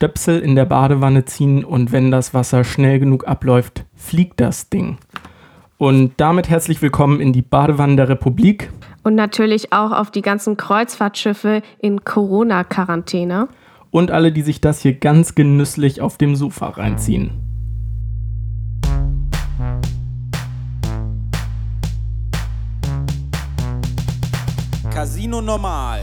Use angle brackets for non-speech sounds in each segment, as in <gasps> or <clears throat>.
Stöpsel in der Badewanne ziehen und wenn das Wasser schnell genug abläuft, fliegt das Ding. Und damit herzlich willkommen in die Badewanne der Republik. Und natürlich auch auf die ganzen Kreuzfahrtschiffe in Corona-Quarantäne. Und alle, die sich das hier ganz genüsslich auf dem Sofa reinziehen. Casino Normal.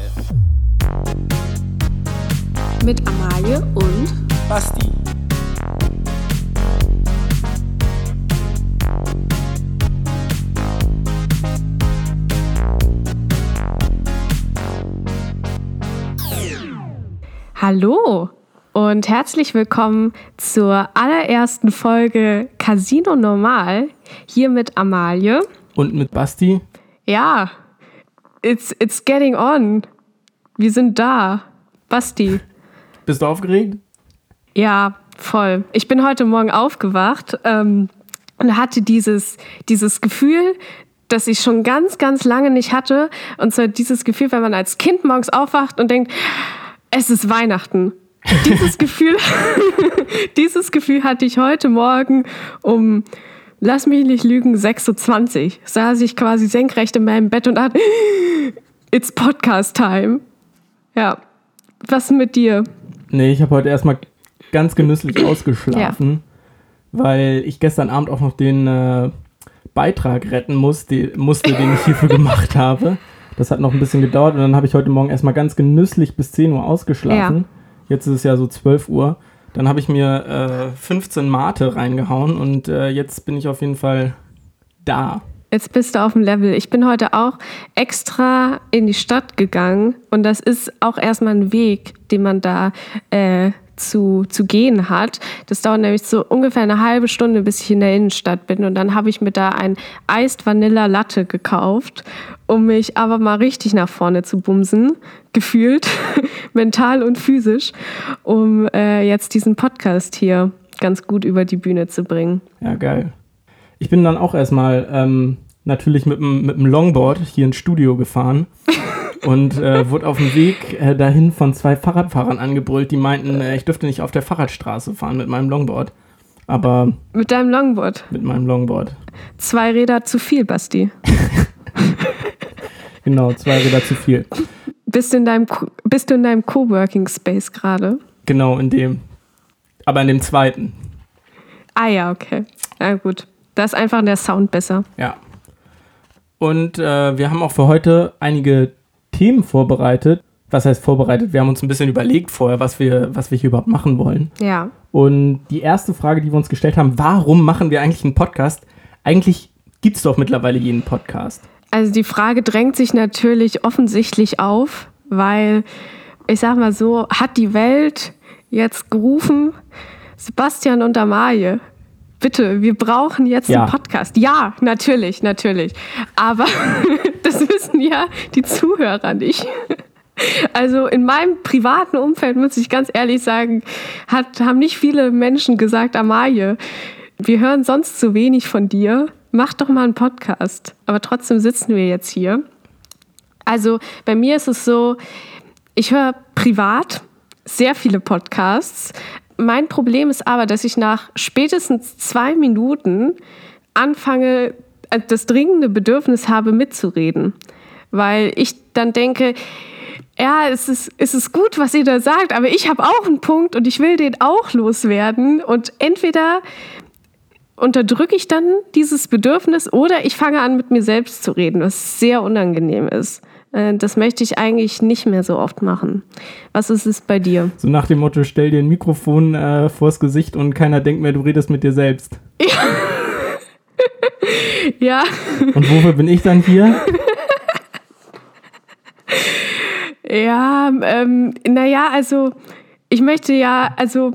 Mit Amalie und Basti. Hallo und herzlich willkommen zur allerersten Folge Casino Normal hier mit Amalie. Und mit Basti. Ja, it's, it's getting on. Wir sind da. Basti. Bist du aufgeregt? Ja, voll. Ich bin heute Morgen aufgewacht ähm, und hatte dieses, dieses Gefühl, das ich schon ganz, ganz lange nicht hatte. Und zwar dieses Gefühl, wenn man als Kind morgens aufwacht und denkt, es ist Weihnachten. Dieses <laughs> Gefühl, <laughs> dieses Gefühl hatte ich heute Morgen um, lass mich nicht lügen, 6.20 Uhr. Saß ich quasi senkrecht in meinem Bett und dachte, <gasps> it's Podcast Time. Ja. Was mit dir? Nee, ich habe heute erstmal ganz genüsslich <clears throat> ausgeschlafen, ja. weil ich gestern Abend auch noch den äh, Beitrag retten musste, musste, den ich hierfür gemacht habe. Das hat noch ein bisschen gedauert und dann habe ich heute Morgen erstmal ganz genüsslich bis 10 Uhr ausgeschlafen. Ja. Jetzt ist es ja so 12 Uhr. Dann habe ich mir äh, 15 Mate reingehauen und äh, jetzt bin ich auf jeden Fall da. Jetzt bist du auf dem Level. Ich bin heute auch extra in die Stadt gegangen und das ist auch erstmal ein Weg, den man da äh, zu, zu gehen hat. Das dauert nämlich so ungefähr eine halbe Stunde, bis ich in der Innenstadt bin. Und dann habe ich mir da ein Eist Vanilla Latte gekauft, um mich aber mal richtig nach vorne zu bumsen, <laughs> gefühlt, <laughs> mental und physisch, um äh, jetzt diesen Podcast hier ganz gut über die Bühne zu bringen. Ja, geil. Ich bin dann auch erstmal ähm, natürlich mit dem Longboard hier ins Studio gefahren <laughs> und äh, wurde auf dem Weg äh, dahin von zwei Fahrradfahrern angebrüllt, die meinten, äh, ich dürfte nicht auf der Fahrradstraße fahren mit meinem Longboard. Aber. Mit deinem Longboard? Mit meinem Longboard. Zwei Räder zu viel, Basti. <laughs> genau, zwei Räder zu viel. Bist du in deinem, bist du in deinem Coworking Space gerade? Genau, in dem. Aber in dem zweiten. Ah ja, okay. Ja, gut. Da ist einfach der Sound besser. Ja. Und äh, wir haben auch für heute einige Themen vorbereitet. Was heißt vorbereitet? Wir haben uns ein bisschen überlegt vorher, was wir, was wir hier überhaupt machen wollen. Ja. Und die erste Frage, die wir uns gestellt haben, warum machen wir eigentlich einen Podcast? Eigentlich gibt es doch mittlerweile jeden Podcast. Also die Frage drängt sich natürlich offensichtlich auf, weil ich sag mal so, hat die Welt jetzt gerufen, Sebastian und Amalie, bitte, wir brauchen jetzt ja. einen Podcast. Ja, natürlich, natürlich. Aber <laughs> das wissen ja die Zuhörer nicht. Also in meinem privaten Umfeld, muss ich ganz ehrlich sagen, hat, haben nicht viele Menschen gesagt, Amalie, wir hören sonst zu wenig von dir. Mach doch mal einen Podcast. Aber trotzdem sitzen wir jetzt hier. Also bei mir ist es so, ich höre privat sehr viele Podcasts, mein Problem ist aber, dass ich nach spätestens zwei Minuten anfange, äh, das dringende Bedürfnis habe, mitzureden. Weil ich dann denke, ja, es ist, es ist gut, was ihr da sagt, aber ich habe auch einen Punkt und ich will den auch loswerden. Und entweder unterdrücke ich dann dieses Bedürfnis oder ich fange an, mit mir selbst zu reden, was sehr unangenehm ist. Äh, das möchte ich eigentlich nicht mehr so oft machen. Was ist es bei dir? So nach dem Motto, stell dir ein Mikrofon äh, vors Gesicht und keiner denkt mehr, du redest mit dir selbst. Ja. <laughs> ja. Und wofür bin ich dann hier? ja, ähm, naja, also ich möchte ja, also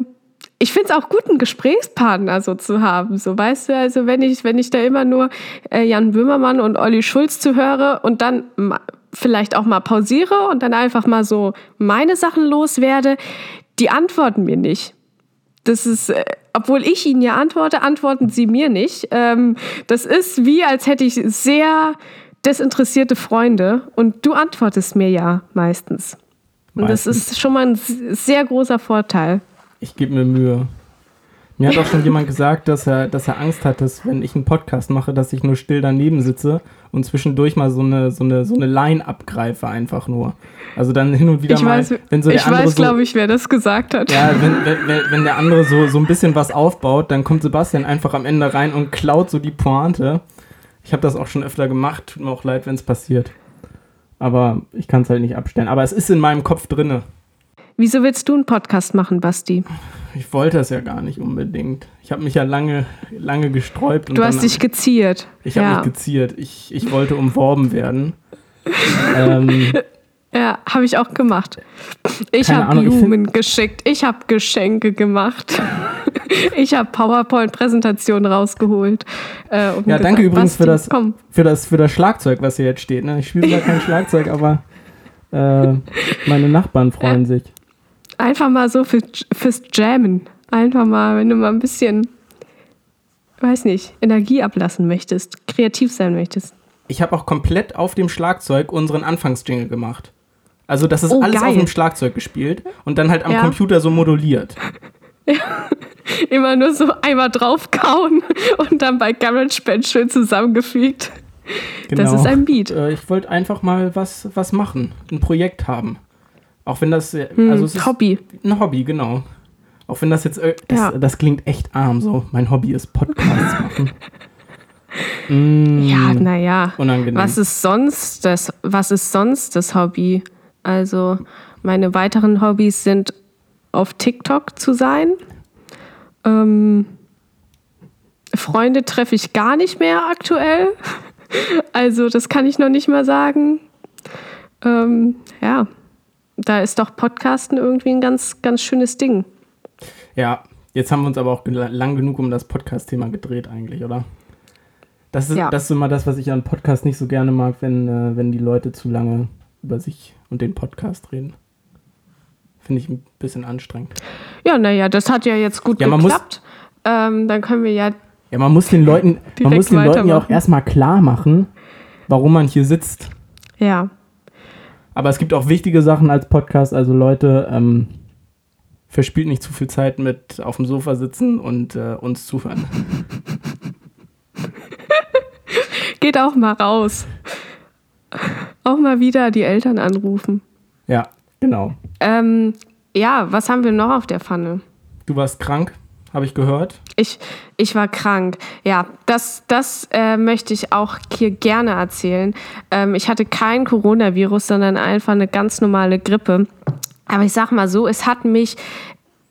ich finde es auch gut, einen Gesprächspartner so zu haben. So, weißt du, also wenn ich, wenn ich da immer nur äh, Jan Böhmermann und Olli Schulz zuhöre und dann vielleicht auch mal pausiere und dann einfach mal so meine Sachen loswerde, die antworten mir nicht. Das ist, äh, obwohl ich ihnen ja antworte, antworten sie mir nicht. Ähm, das ist wie, als hätte ich sehr desinteressierte Freunde und du antwortest mir ja meistens. Und meistens. das ist schon mal ein sehr großer Vorteil. Ich gebe mir Mühe. Mir hat auch schon jemand gesagt, dass er, dass er Angst hat, dass wenn ich einen Podcast mache, dass ich nur still daneben sitze und zwischendurch mal so eine, so eine, so eine Line abgreife, einfach nur. Also dann hin und wieder ich mal, weiß, wenn so der ich andere weiß, so, glaube ich, wer das gesagt hat. ja, wenn, wenn, wenn- der andere so, so ein bisschen was aufbaut, dann kommt Sebastian einfach am Ende rein und klaut so die Pointe. Ich habe das auch schon öfter gemacht, tut mir auch leid, wenn es passiert. Aber ich kann es halt nicht abstellen. Aber es ist in meinem Kopf drinne. Wieso willst du einen Podcast machen, Basti? Ich wollte es ja gar nicht unbedingt. Ich habe mich ja lange, lange gesträubt. Und Du hast dich geziert. Ich habe ja. mich geziert. Ich, ich wollte umworben werden. <laughs> ähm, Ja, habe ich auch gemacht. Ich habe Ahnung, ich Blumen geschickt, ich habe Geschenke gemacht. <laughs> ich habe PowerPoint-Präsentationen rausgeholt. Äh, ja, danke gesagt, übrigens für das, Komm, für, das, für das Schlagzeug, was hier jetzt steht. Ne? Ich spiele zwar kein <laughs> Schlagzeug, aber äh, meine Nachbarn freuen sich. Einfach mal so für, fürs Jammen. Einfach mal, wenn du mal ein bisschen, weiß nicht, Energie ablassen möchtest, kreativ sein möchtest. Ich habe auch komplett auf dem Schlagzeug unseren Anfangsjingle gemacht. Also das ist Oh, alles geil. auf dem Schlagzeug gespielt und dann halt am Ja. Computer so moduliert. <laughs> Immer nur so einmal draufkauen und dann bei GarageBand schön zusammengefügt. Genau. Das ist ein Beat. Äh, ich wollte einfach mal was, was machen, ein Projekt haben. Auch wenn das, äh, Hm, also es ist Hobby. ein Hobby, genau. Auch wenn das jetzt, äh, das, Ja. das klingt echt arm so. Mein Hobby ist Podcasts machen. <laughs> Mm, Ja, naja. unangenehm. Was ist sonst das, was ist sonst das Hobby? Also, meine weiteren Hobbys sind auf TikTok zu sein. Ähm, Freunde treffe ich gar nicht mehr aktuell. <laughs> Also, das kann ich noch nicht mal sagen. Ähm, ja, da ist doch Podcasten irgendwie ein ganz, ganz schönes Ding. Ja, jetzt haben wir uns aber auch lang genug um das Podcast-Thema gedreht eigentlich, oder? Das ist, Ja. das ist immer das, was ich an Podcasts nicht so gerne mag, wenn, äh, wenn die Leute zu lange über sich und den Podcast reden. Finde ich ein bisschen anstrengend. Ja, naja, das hat ja jetzt gut Ja, man muss- geklappt. Ähm, dann können wir ja Ja, man muss den Leuten, <laughs> man muss den Leuten ja auch erstmal klar machen, warum man hier sitzt. Ja, Aber es gibt auch wichtige Sachen als Podcast. Also Leute, ähm, verspielt nicht zu viel Zeit mit auf dem Sofa sitzen und äh, uns zuhören. <laughs> geht auch mal raus. Auch mal wieder die Eltern anrufen. Ja, genau. Ähm, ja, was haben wir noch auf der Pfanne? Du warst krank, habe ich gehört. Ich, ich war krank. Ja, das, das äh, möchte ich auch hier gerne erzählen. Ähm, ich hatte kein Coronavirus, sondern einfach eine ganz normale Grippe. Aber ich sag mal so, es hat mich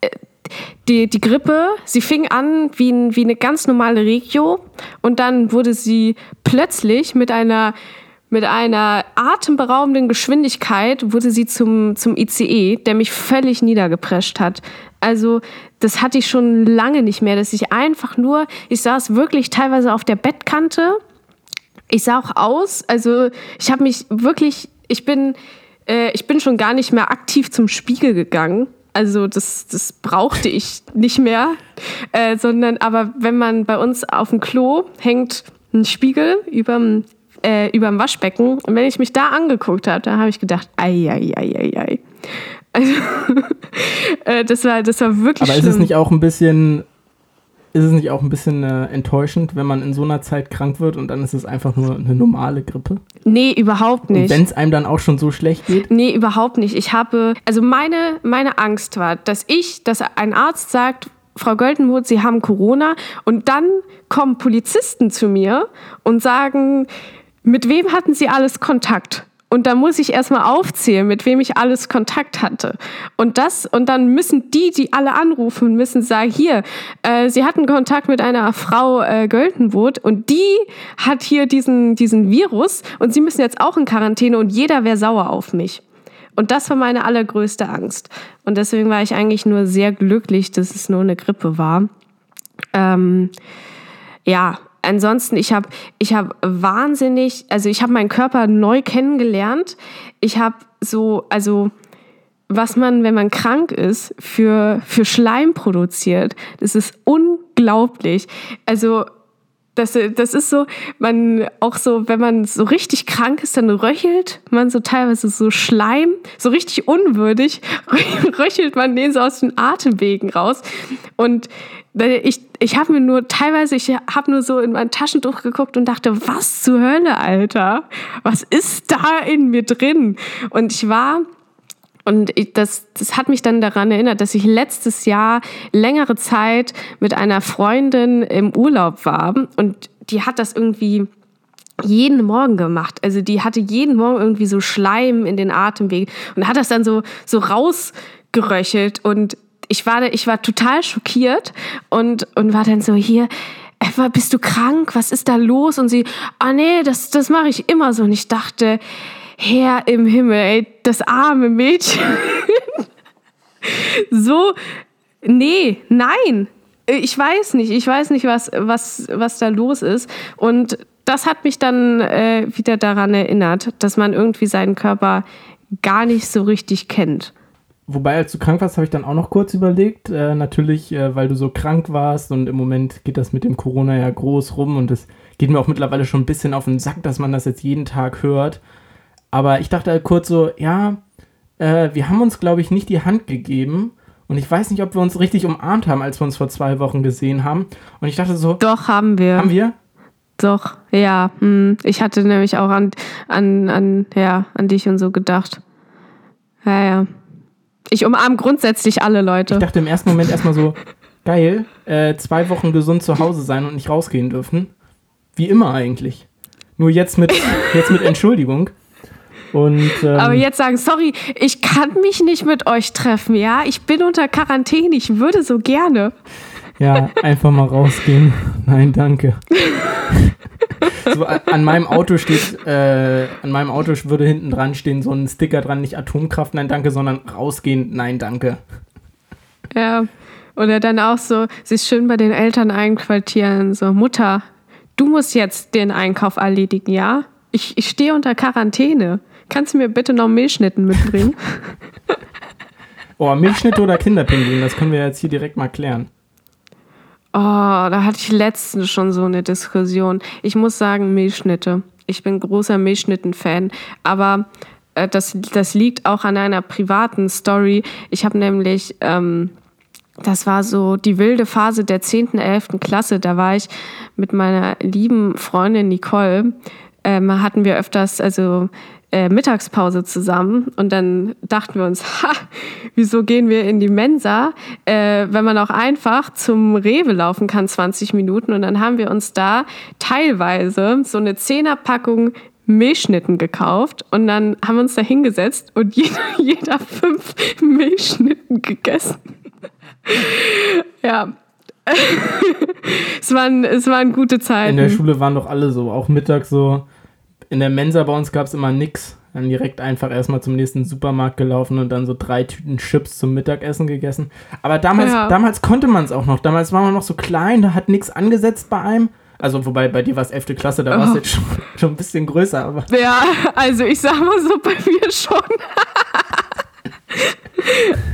äh, die, die Grippe, sie fing an wie, ein, wie eine ganz normale Regio und dann wurde sie plötzlich mit einer, mit einer atemberaubenden Geschwindigkeit wurde sie zum, zum ICE, der mich völlig niedergeprescht hat. Also das hatte ich schon lange nicht mehr, dass ich einfach nur, ich saß wirklich teilweise auf der Bettkante ich sah auch aus, also ich habe mich wirklich, ich bin, äh, ich bin schon gar nicht mehr aktiv zum Spiegel gegangen. Also das, das brauchte ich nicht mehr, äh, sondern aber wenn man bei uns auf dem Klo hängt ein Spiegel überm, äh, überm Waschbecken und wenn ich mich da angeguckt habe, da habe ich gedacht, ei, ei, ei, ei, ei. <laughs> Also, äh, das war, das war wirklich Aber ist schlimm. es nicht auch ein bisschen, ist es nicht auch ein bisschen äh, enttäuschend, wenn man in so einer Zeit krank wird und dann ist es einfach nur eine normale Grippe? nee, überhaupt Und nicht. wenn es einem dann auch schon so schlecht geht? Nee, überhaupt nicht. Ich habe, also meine, meine Angst war, dass ich, dass ein Arzt sagt, Frau Göltenmuth, Sie haben Corona und dann kommen Polizisten zu mir und sagen, mit wem hatten Sie alles Kontakt? Und dann muss ich erstmal aufzählen, mit wem ich alles Kontakt hatte. Und das, und dann müssen die, die alle anrufen, müssen sagen, hier, äh, sie hatten Kontakt mit einer Frau äh, Göltenwood und die hat hier diesen, diesen Virus und sie müssen jetzt auch in Quarantäne und jeder wäre sauer auf mich. Und das war meine allergrößte Angst. Und deswegen war ich eigentlich nur sehr glücklich, dass es nur eine Grippe war. Ähm, ja, ansonsten, ich habe ich hab wahnsinnig, also ich habe meinen Körper neu kennengelernt. Ich habe so, also was man, wenn man krank ist, für, für Schleim produziert, das ist unglaublich. Also Das, das ist so, man auch so, wenn man so richtig krank ist, dann röchelt man so teilweise so Schleim, so richtig unwürdig, <laughs> röchelt man den so aus den Atemwegen raus. Und ich, ich habe mir nur teilweise, ich habe nur so in mein Taschentuch geguckt und dachte, was zur Hölle, Alter? Was ist da in mir drin? Und ich war und das, das hat mich dann daran erinnert, dass ich letztes Jahr längere Zeit mit einer Freundin im Urlaub war und die hat das irgendwie jeden Morgen gemacht. Also die hatte jeden Morgen irgendwie so Schleim in den Atemwegen und hat das dann so, so rausgeröchelt und ich war, ich war total schockiert und, und war dann so hier, Eva, bist du krank? Was ist da los? Und sie, ah nee, das, das mache ich immer so. Und ich dachte, Herr im Himmel, ey, das arme Mädchen. <laughs> so, nee, nein. Ich weiß nicht, ich weiß nicht, was, was, was da los ist. Und das hat mich dann äh, wieder daran erinnert, dass man irgendwie seinen Körper gar nicht so richtig kennt. Wobei, als du krank warst, habe ich dann auch noch kurz überlegt. Äh, natürlich, äh, weil du so krank warst und im Moment geht das mit dem Corona ja groß rum und es geht mir auch mittlerweile schon ein bisschen auf den Sack, dass man das jetzt jeden Tag hört. Aber ich dachte halt kurz so, ja, äh, wir haben uns, glaube ich, nicht die Hand gegeben. Und ich weiß nicht, ob wir uns richtig umarmt haben, als wir uns vor zwei Wochen gesehen haben. Und ich dachte so. Doch, haben wir. Haben wir? Doch, ja. Hm. Ich hatte nämlich auch an, an, an, ja, an dich und so gedacht. Ja, ja. Ich umarme grundsätzlich alle Leute. Ich dachte im ersten Moment erstmal so, geil, äh, zwei Wochen gesund zu Hause sein und nicht rausgehen dürfen. Wie immer eigentlich. Nur jetzt mit, <laughs> jetzt mit Entschuldigung. Und, ähm, Aber jetzt sagen, sorry, ich kann mich nicht mit euch treffen, ja? Ich bin unter Quarantäne, ich würde so gerne. Ja, einfach mal rausgehen. Nein, danke. <laughs> <laughs> so, an meinem Auto steht, äh, an meinem Auto würde hinten dran stehen so ein Sticker dran, nicht Atomkraft, nein, danke, sondern rausgehen, nein, danke. Ja, oder dann auch so, sich schön bei den Eltern einquartieren, so, Mutter, du musst jetzt den Einkauf erledigen, ja? Ich, ich stehe unter Quarantäne. Kannst du mir bitte noch Milchschnitten mitbringen? oh, Milchschnitte oder Kinderpinguin, das können wir jetzt hier direkt mal klären. Oh, da hatte ich letztens schon so eine Diskussion. Ich muss sagen, Milchschnitte. Ich bin großer Milchschnitten-Fan, aber äh, das, das liegt auch an einer privaten Story. Ich habe nämlich, ähm, das war so die wilde Phase der 10., 11. Klasse. Da war ich mit meiner lieben Freundin Nicole, ähm, hatten wir öfters, also äh, Mittagspause zusammen und dann dachten wir uns, <laughs> ha, wieso gehen wir in die Mensa, äh, wenn man auch einfach zum Rewe laufen kann, 20 Minuten. Und dann haben wir uns da teilweise so eine Zehnerpackung Milchschnitten gekauft und dann haben wir uns da hingesetzt und <laughs> jeder, jeder fünf Milchschnitten gegessen. <laughs> ja. es, waren, es waren gute Zeiten. In der Schule waren doch alle so, auch mittags so in der Mensa bei uns gab es immer nix. Dann direkt einfach erstmal zum nächsten Supermarkt gelaufen und dann so drei Tüten Chips zum Mittagessen gegessen. Aber damals, ja. damals konnte man es auch noch. Damals war man noch so klein, da hat nichts angesetzt bei einem. Also, wobei bei dir war es 11. Klasse, da war es oh. jetzt schon, <laughs> schon ein bisschen größer. Aber. Ja, also ich sag mal so, bei mir schon.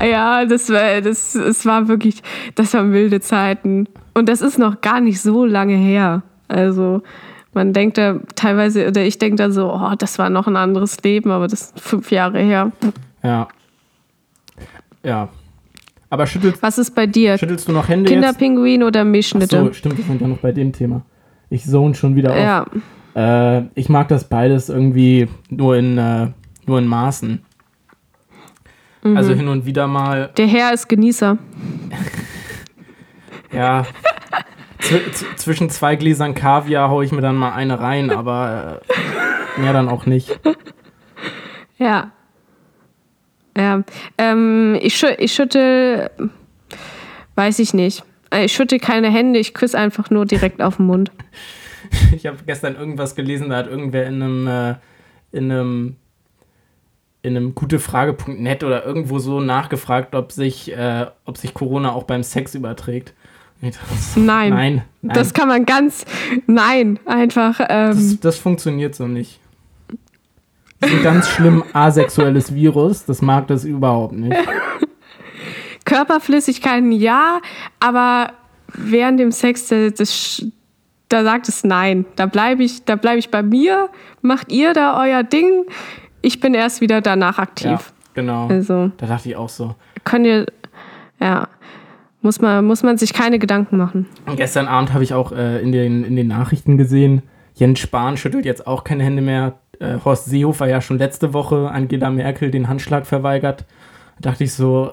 <laughs> ja, das war, das, es war wirklich, das waren wilde Zeiten. Und das ist noch gar nicht so lange her. Also, man denkt da teilweise, oder ich denke da so, oh, das war noch ein anderes Leben, aber das ist fünf Jahre her. Ja. Ja. Aber schüttelst. Was ist bei dir? Schüttelst du noch Hände? Kinderpinguin oder Mischnitte? So, stimmt, wir sind ja noch bei dem Thema. Ich zone schon wieder auf. Ja. Äh, ich mag das beides irgendwie nur in, äh, nur in Maßen. Mhm. Also hin und wieder mal. Der Herr ist Genießer. ja, zwischen zwei Gläsern Kaviar haue ich mir dann mal eine rein, <laughs> aber äh, mehr dann auch nicht. Ja. Ja. Ähm, ich, schü ich schüttel, weiß ich nicht. Äh, ich schütte keine Hände, ich küsse einfach nur direkt auf den Mund. <laughs> Ich habe gestern irgendwas gelesen, da hat irgendwer in einem, äh, in einem, in einem gutefrage.net oder irgendwo so nachgefragt, ob sich, äh, ob sich Corona auch beim Sex überträgt. Nein. Nein, nein. Das kann man ganz. Nein, einfach. Ähm, das, das funktioniert so nicht. Das ist ein ganz schlimm asexuelles Virus. Das mag das überhaupt nicht. <laughs> Körperflüssigkeiten ja, aber während dem Sex, das, da sagt es nein. Da bleibe ich, bleib ich bei mir, macht ihr da euer Ding. Ich bin erst wieder danach aktiv. Ja, genau. Also, da dachte ich auch so. Könnt ihr, ja, muss man, muss man sich keine Gedanken machen. Und gestern Abend habe ich auch äh, in, den, in den Nachrichten gesehen, Jens Spahn schüttelt jetzt auch keine Hände mehr. Äh, Horst Seehofer ja schon letzte Woche Angela Merkel den Handschlag verweigert. Da dachte ich so,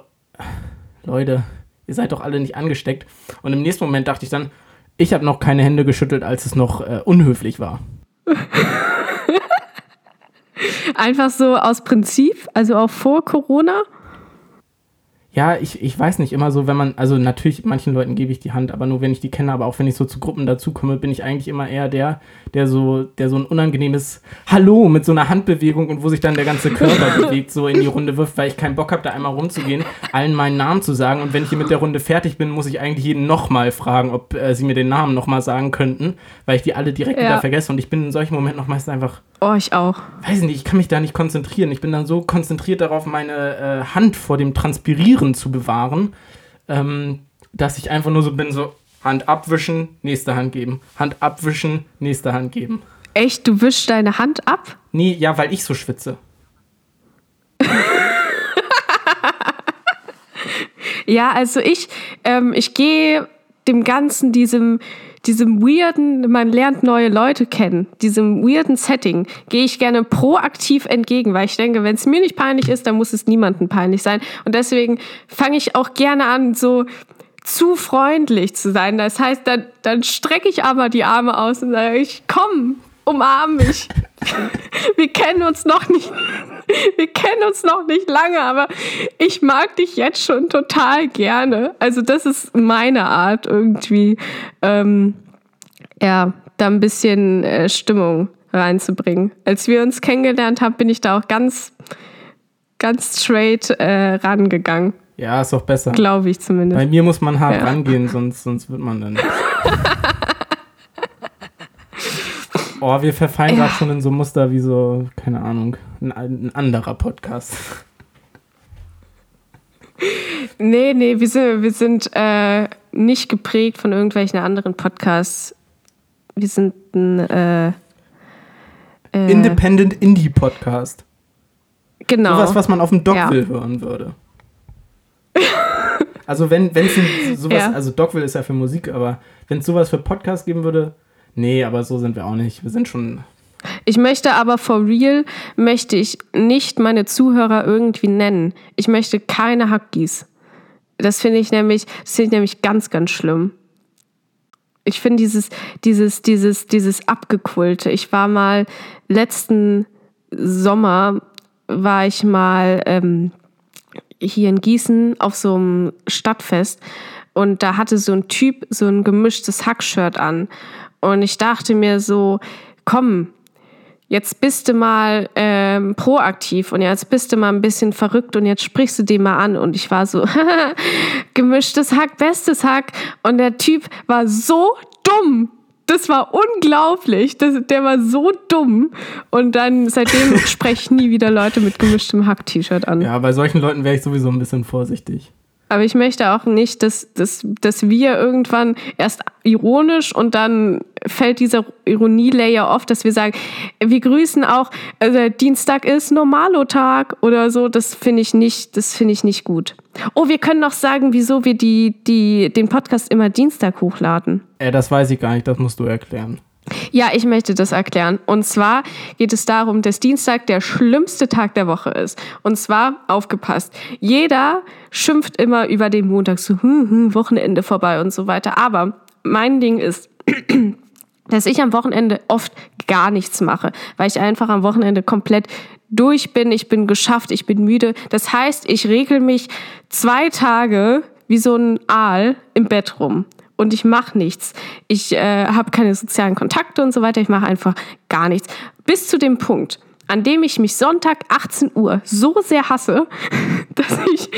Leute, ihr seid doch alle nicht angesteckt. Und im nächsten Moment dachte ich dann, ich habe noch keine Hände geschüttelt, als es noch äh, unhöflich war. <laughs> Einfach so aus Prinzip, also auch vor Corona? Ja, ich, ich weiß nicht, immer so, wenn man, also natürlich, manchen Leuten gebe ich die Hand, aber nur wenn ich die kenne, aber auch wenn ich so zu Gruppen dazukomme, bin ich eigentlich immer eher der, der so, der so ein unangenehmes Hallo mit so einer Handbewegung und wo sich dann der ganze Körper <laughs> bewegt, so in die Runde wirft, weil ich keinen Bock habe, da einmal rumzugehen, allen meinen Namen zu sagen und wenn ich hier mit der Runde fertig bin, muss ich eigentlich jeden nochmal fragen, ob äh, sie mir den Namen nochmal sagen könnten, weil ich die alle direkt ja. wieder vergesse und ich bin in solchen Momenten noch meistens einfach. Oh, ich auch. Weiß nicht, ich kann mich da nicht konzentrieren. Ich bin dann so konzentriert darauf, meine äh, Hand vor dem Transpirieren zu bewahren, ähm, dass ich einfach nur so bin, so Hand abwischen, nächste Hand geben. Hand abwischen, nächste Hand geben. Echt? Du wischst deine Hand ab? Nee, ja, weil ich so schwitze. <laughs> ja, also ich, ähm, ich gehe dem Ganzen, diesem, diesem weirden, man lernt neue Leute kennen, diesem weirden Setting, gehe ich gerne proaktiv entgegen, weil ich denke, wenn es mir nicht peinlich ist, dann muss es niemandem peinlich sein. Und deswegen fange ich auch gerne an, so zu freundlich zu sein. Das heißt, dann, dann strecke ich aber die Arme aus und sage ich, komm, umarm mich. <laughs> Wir kennen uns noch nicht, <laughs> wir kennen uns noch nicht lange, aber ich mag dich jetzt schon total gerne. Also das ist meine Art irgendwie, ähm, ja, da ein bisschen äh, Stimmung reinzubringen. Als wir uns kennengelernt haben, bin ich da auch ganz, ganz straight äh, rangegangen. Ja, ist auch besser. Glaube ich zumindest. Bei mir muss man hart ja. rangehen, sonst, sonst wird man dann. <laughs> Oh, wir verfallen ja. gerade schon in so Muster wie so, keine Ahnung, ein, ein anderer Podcast. Nee, nee, wir sind, wir sind äh, nicht geprägt von irgendwelchen anderen Podcasts. Wir sind ein äh, äh, Independent Indie Podcast. Genau. Sowas, was man auf dem Dogville ja. hören würde. also wenn es sowas, ja. also Dogville ist ja für Musik, aber wenn es sowas für Podcasts geben würde, Nee, aber so sind wir auch nicht. Wir sind schon. Ich möchte aber for real, möchte ich nicht meine Zuhörer irgendwie nennen. Ich möchte keine Hackies. Das finde ich nämlich, das finde ich nämlich ganz, ganz schlimm. Ich finde dieses, dieses, dieses, dieses Abgequillte. Ich war mal letzten Sommer, war ich mal ähm, hier in Gießen auf so einem Stadtfest und da hatte so ein Typ so ein gemischtes Hackshirt an. Und ich dachte mir so, komm, jetzt bist du mal ähm, proaktiv und jetzt bist du mal ein bisschen verrückt und jetzt sprichst du den mal an. Und ich war so, <laughs> gemischtes Hack, bestes Hack. Und der Typ war so dumm. Das war unglaublich. Das, der war so dumm. Und dann seitdem <laughs> spreche ich nie wieder Leute mit gemischtem Hack-T-Shirt an. Ja, bei solchen Leuten wäre ich sowieso ein bisschen vorsichtig. Aber ich möchte auch nicht, dass, dass, dass wir irgendwann erst ironisch und dann fällt dieser Ironie-Layer oft, dass wir sagen, wir grüßen auch, also Dienstag ist Normalo-Tag oder so. Das finde ich nicht, das finde ich nicht gut. Oh, wir können noch sagen, wieso wir die, die, den Podcast immer Dienstag hochladen. Äh, das weiß ich gar nicht, das musst du erklären. Ja, ich möchte das erklären. Und zwar geht es darum, dass Dienstag der schlimmste Tag der Woche ist. Und zwar, aufgepasst, jeder schimpft immer über den Montag so, hm, hm, Wochenende vorbei und so weiter. Aber mein Ding ist, <clears throat> dass ich am Wochenende oft gar nichts mache, weil ich einfach am Wochenende komplett durch bin, ich bin geschafft, ich bin müde. Das heißt, ich regel mich zwei Tage wie so ein Aal im Bett rum und ich mache nichts. Ich äh, habe keine sozialen Kontakte und so weiter. Ich mache einfach gar nichts. Bis zu dem Punkt, an dem ich mich Sonntag 18 Uhr so sehr hasse, <laughs> dass ich,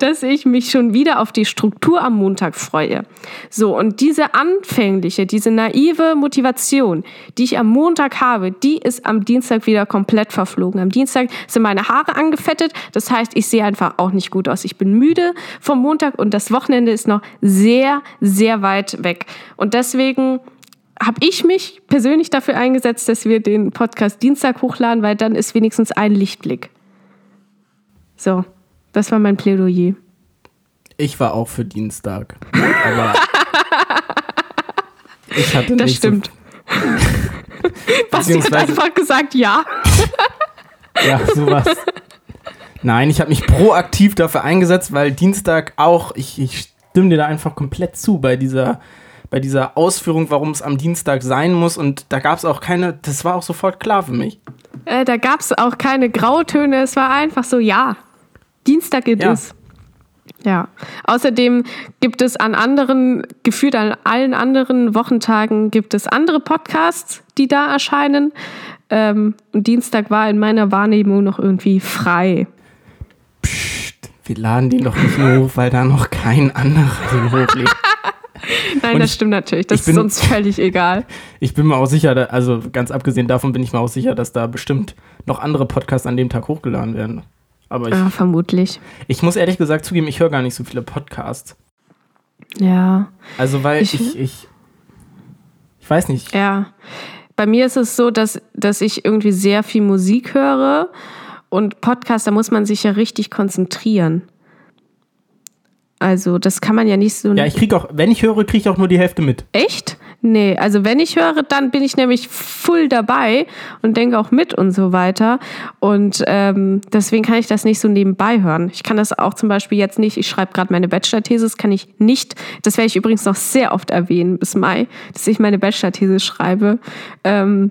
dass ich mich schon wieder auf die Struktur am Montag freue. So, und diese anfängliche, diese naive Motivation, die ich am Montag habe, die ist am Dienstag wieder komplett verflogen. Am Dienstag sind meine Haare angefettet, das heißt, ich sehe einfach auch nicht gut aus. Ich bin müde vom Montag und das Wochenende ist noch sehr, sehr weit weg. Und deswegen habe ich mich persönlich dafür eingesetzt, dass wir den Podcast Dienstag hochladen, weil dann ist wenigstens ein Lichtblick. So, das war mein Plädoyer. Ich war auch für Dienstag. Aber <laughs> ich hatte das nicht stimmt. So <laughs> Basti hat einfach gesagt ja. <laughs> ja, sowas. Nein, ich habe mich proaktiv dafür eingesetzt, weil Dienstag auch, ich, ich stimme dir da einfach komplett zu bei dieser, bei dieser Ausführung, warum es am Dienstag sein muss. Und da gab es auch keine, das war auch sofort klar für mich. Äh, da gab es auch keine Grautöne, es war einfach so, ja, Dienstag ist ja. Ja. Außerdem gibt es an anderen, gefühlt an allen anderen Wochentagen gibt es andere Podcasts, die da erscheinen. Ähm, und Dienstag war in meiner Wahrnehmung noch irgendwie frei. Psst, wir laden die noch nicht hoch, weil da noch kein anderer den hochlädt. <laughs> Nein, und das stimmt natürlich. Das bin, ist uns völlig egal. Ich bin mir auch sicher, also ganz abgesehen davon bin ich mir auch sicher, dass da bestimmt noch andere Podcasts an dem Tag hochgeladen werden. Aber ich, ah, vermutlich. Ich muss ehrlich gesagt zugeben, ich höre gar nicht so viele Podcasts. Ja. Also, weil ich, ich, ich, ich weiß nicht. Ja. Bei mir ist es so, dass, dass ich irgendwie sehr viel Musik höre und Podcast, da muss man sich ja richtig konzentrieren. Also, das kann man ja nicht so. Ja, ich kriege auch, wenn ich höre, kriege ich auch nur die Hälfte mit. Echt? Nee, also wenn ich höre, dann bin ich nämlich full dabei und denke auch mit und so weiter. Und ähm, deswegen kann ich das nicht so nebenbei hören. Ich kann das auch zum Beispiel jetzt nicht, ich schreibe gerade meine Bachelor-These, das kann ich nicht, das werde ich übrigens noch sehr oft erwähnen bis Mai, dass ich meine Bachelor-These schreibe. Ähm,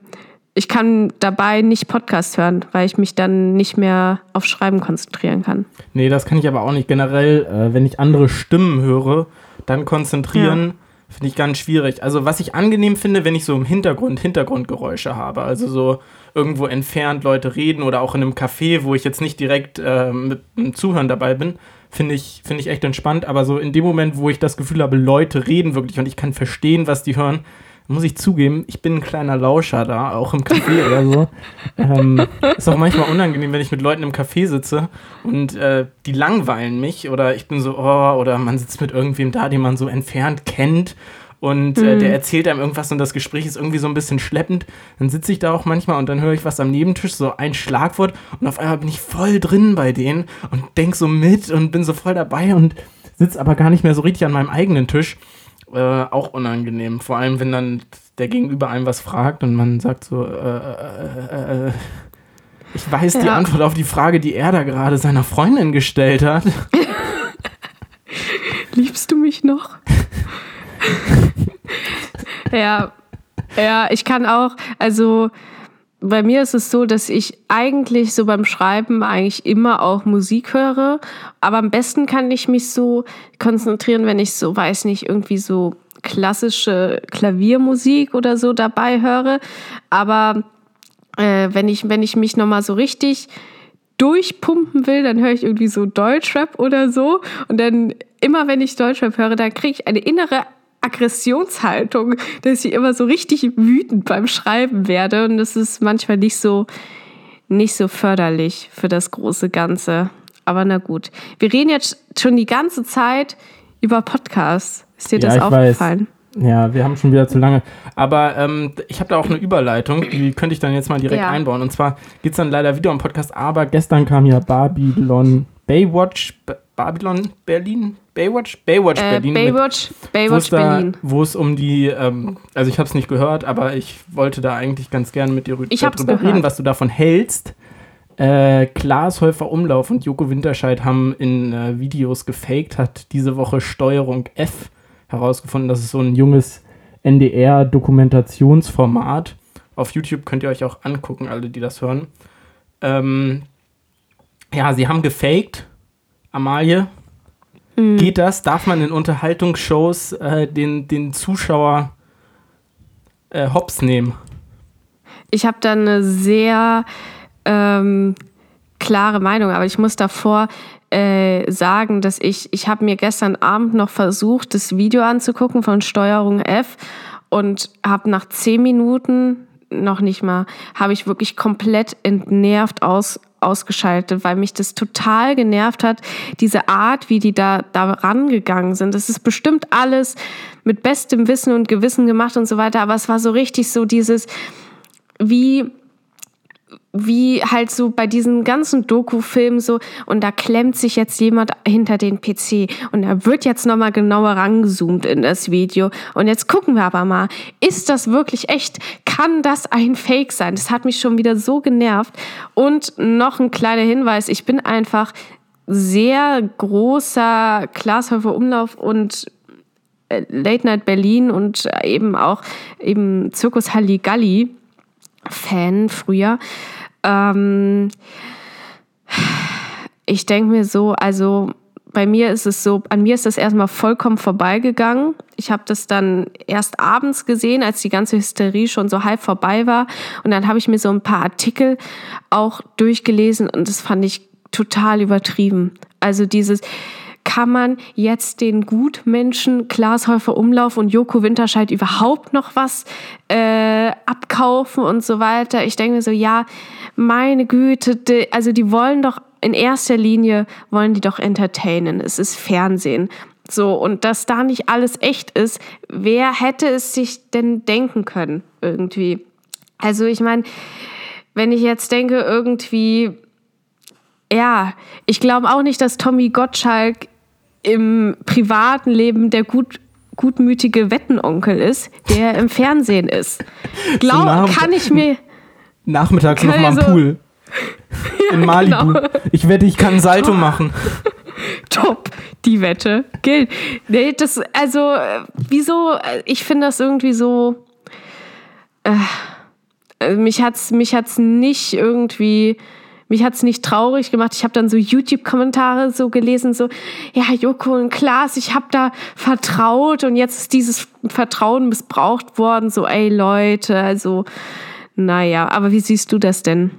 ich kann dabei nicht Podcast hören, weil ich mich dann nicht mehr auf Schreiben konzentrieren kann. Nee, das kann ich aber auch nicht. Generell, äh, wenn ich andere Stimmen höre, dann konzentrieren. Ja Finde ich ganz schwierig. Also, was ich angenehm finde, wenn ich so im Hintergrund Hintergrundgeräusche habe. Also so irgendwo entfernt Leute reden oder auch in einem Café, wo ich jetzt nicht direkt äh, mit dem Zuhören dabei bin, finde ich, find ich echt entspannt. Aber so in dem Moment, wo ich das Gefühl habe, Leute reden wirklich und ich kann verstehen, was die hören, muss ich zugeben, ich bin ein kleiner Lauscher da, auch im Café oder so. <laughs> Ähm, ist auch manchmal unangenehm, wenn ich mit Leuten im Café sitze und äh, die langweilen mich oder ich bin so, oh, oder man sitzt mit irgendwem da, den man so entfernt kennt und äh, der mhm. erzählt einem irgendwas und das Gespräch ist irgendwie so ein bisschen schleppend. Dann sitze ich da auch manchmal und dann höre ich was am Nebentisch, so ein Schlagwort und auf einmal bin ich voll drin bei denen und denk so mit und bin so voll dabei und sitze aber gar nicht mehr so richtig an meinem eigenen Tisch äh, auch unangenehm. Vor allem, wenn dann der Gegenüber einem was fragt und man sagt so, äh, äh, äh, äh ich weiß ja. die Antwort auf die Frage, die er da gerade seiner Freundin gestellt hat. <laughs> Liebst du mich noch? <laughs> ja, ja, ich kann auch, also bei mir ist es so, dass ich eigentlich so beim Schreiben eigentlich immer auch Musik höre. Aber am besten kann ich mich so konzentrieren, wenn ich so, weiß nicht, irgendwie so klassische Klaviermusik oder so dabei höre. Aber äh, wenn, ich, wenn ich mich nochmal so richtig durchpumpen will, dann höre ich irgendwie so Deutschrap oder so. Und dann immer, wenn ich Deutschrap höre, dann kriege ich eine innere Aggressionshaltung, dass ich immer so richtig wütend beim Schreiben werde. Und das ist manchmal nicht so, nicht so förderlich für das große Ganze. Aber na gut. Wir reden jetzt schon die ganze Zeit über Podcasts. Ist dir ja, das aufgefallen? Weiß. Ja, wir haben schon wieder zu lange. Aber ähm, ich habe da auch eine Überleitung, die könnte ich dann jetzt mal direkt ja. einbauen. Und zwar geht es dann leider wieder um Podcast, aber gestern kam ja Babylon Baywatch, Babylon Berlin, Baywatch? Baywatch äh, Berlin. Baywatch, mit, Baywatch Berlin. Wo es um die, ähm, also ich habe es nicht gehört, aber ich wollte da eigentlich ganz gerne mit dir ich darüber reden, was du davon hältst. Äh, Klaas Häufer Umlauf und Joko Winterscheid haben in äh, Videos gefaked, hat diese Woche Steuerung F herausgefunden. Das ist so ein junges NDR-Dokumentationsformat. Auf YouTube könnt ihr euch auch angucken, alle, die das hören. Ähm, ja, sie haben gefaked. Amalie, Mhm. Geht das? Darf man in Unterhaltungsshows äh, den, den Zuschauer äh, hops nehmen? Ich habe da eine sehr ähm, klare Meinung, aber ich muss davor äh, sagen, dass ich, ich habe mir gestern Abend noch versucht, das Video anzugucken von Steuerung F und habe nach zehn Minuten noch nicht mal, habe ich wirklich komplett entnervt aus, ausgeschaltet, weil mich das total genervt hat, diese Art, wie die da, da rangegangen sind. Das ist bestimmt alles mit bestem Wissen und Gewissen gemacht und so weiter, aber es war so richtig so dieses, wie wie halt so bei diesen ganzen Doku-Filmen so, und da klemmt sich jetzt jemand hinter den PC und da wird jetzt nochmal genauer rangezoomt in das Video. Und jetzt gucken wir aber mal, ist das wirklich echt? Kann das ein Fake sein? Das hat mich schon wieder so genervt. Und noch ein kleiner Hinweis, ich bin einfach sehr großer Glashäufer Umlauf und äh, Late Night Berlin und eben auch eben Zirkus Halligalli Fan früher. Ähm, ich denke mir so, also bei mir ist es so, an mir ist das erstmal vollkommen vorbeigegangen. Ich habe das dann erst abends gesehen, als die ganze Hysterie schon so halb vorbei war. Und dann habe ich mir so ein paar Artikel auch durchgelesen und das fand ich total übertrieben. Also dieses, kann man jetzt den Gutmenschen Glashäufer Umlauf und Joko Winterscheid überhaupt noch was äh, abkaufen und so weiter? Ich denke mir so, ja, meine Güte, die, also die wollen doch in erster Linie, wollen die doch entertainen. Es ist Fernsehen. So, und dass da nicht alles echt ist, wer hätte es sich denn denken können irgendwie? Also ich meine, wenn ich jetzt denke, irgendwie, ja, ich glaube auch nicht, dass Tommy Gottschalk im privaten Leben der gut, gutmütige Wettenonkel ist, der im Fernsehen ist. <laughs> Glaub, so kann ich mir nachmittags noch mal am so Pool. <laughs> In ja, Malibu. Genau. Ich wette, ich kann ein Salto Top. machen. <laughs> Top, die Wette gilt. Nee, das, also, wieso, ich finde das irgendwie so, äh, mich hat's, mich hat's nicht irgendwie, mich hat's nicht traurig gemacht. Ich habe dann so YouTube-Kommentare so gelesen, so, ja, Joko und Klaas, ich habe da vertraut und jetzt ist dieses Vertrauen missbraucht worden. So, ey Leute, also, naja, aber wie siehst du das denn?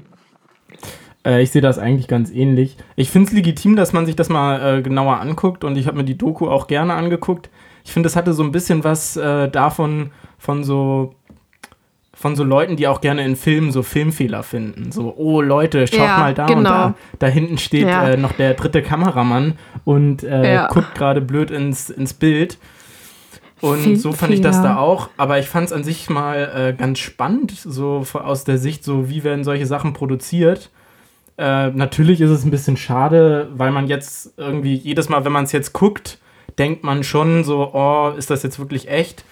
Äh, ich sehe das eigentlich ganz ähnlich. Ich finde es legitim, dass man sich das mal äh, genauer anguckt und ich habe mir die Doku auch gerne angeguckt. Ich finde, es hatte so ein bisschen was äh, davon, von so von so Leuten, die auch gerne in Filmen so Filmfehler finden. So, oh Leute, schaut ja, mal da genau. und da. Da hinten steht ja. äh, noch der dritte Kameramann und äh, ja. guckt gerade blöd ins, ins Bild. Und so fand ich das da auch. Aber ich fand es an sich mal äh, ganz spannend, so aus der Sicht, so wie werden solche Sachen produziert. Äh, natürlich ist es ein bisschen schade, weil man jetzt irgendwie jedes Mal, wenn man es jetzt guckt, denkt man schon so, oh, ist das jetzt wirklich echt?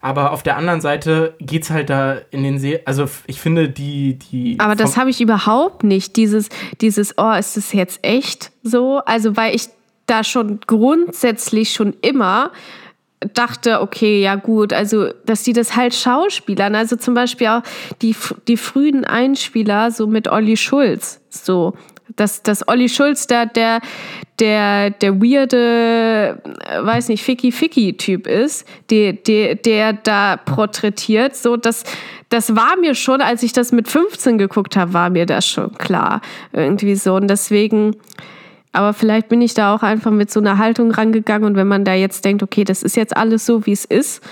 Aber auf der anderen Seite geht es halt da in den See. Also ich finde die. die Aber das habe ich überhaupt nicht. Dieses, dieses, oh, ist das jetzt echt so? Also, weil ich da schon grundsätzlich schon immer dachte, okay, ja gut, also dass die das halt schauspielern, also zum Beispiel auch die, die frühen Einspieler so mit Olli Schulz, so dass, dass Olli Schulz der, der, der, der weirde, weiß nicht, Ficky-Ficky-Typ ist, der, der, der da porträtiert, so dass das war mir schon, als ich das mit 15 geguckt habe, war mir das schon klar. Irgendwie so. Und deswegen, aber vielleicht bin ich da auch einfach mit so einer Haltung rangegangen und wenn man da jetzt denkt, okay, das ist jetzt alles so, wie es ist,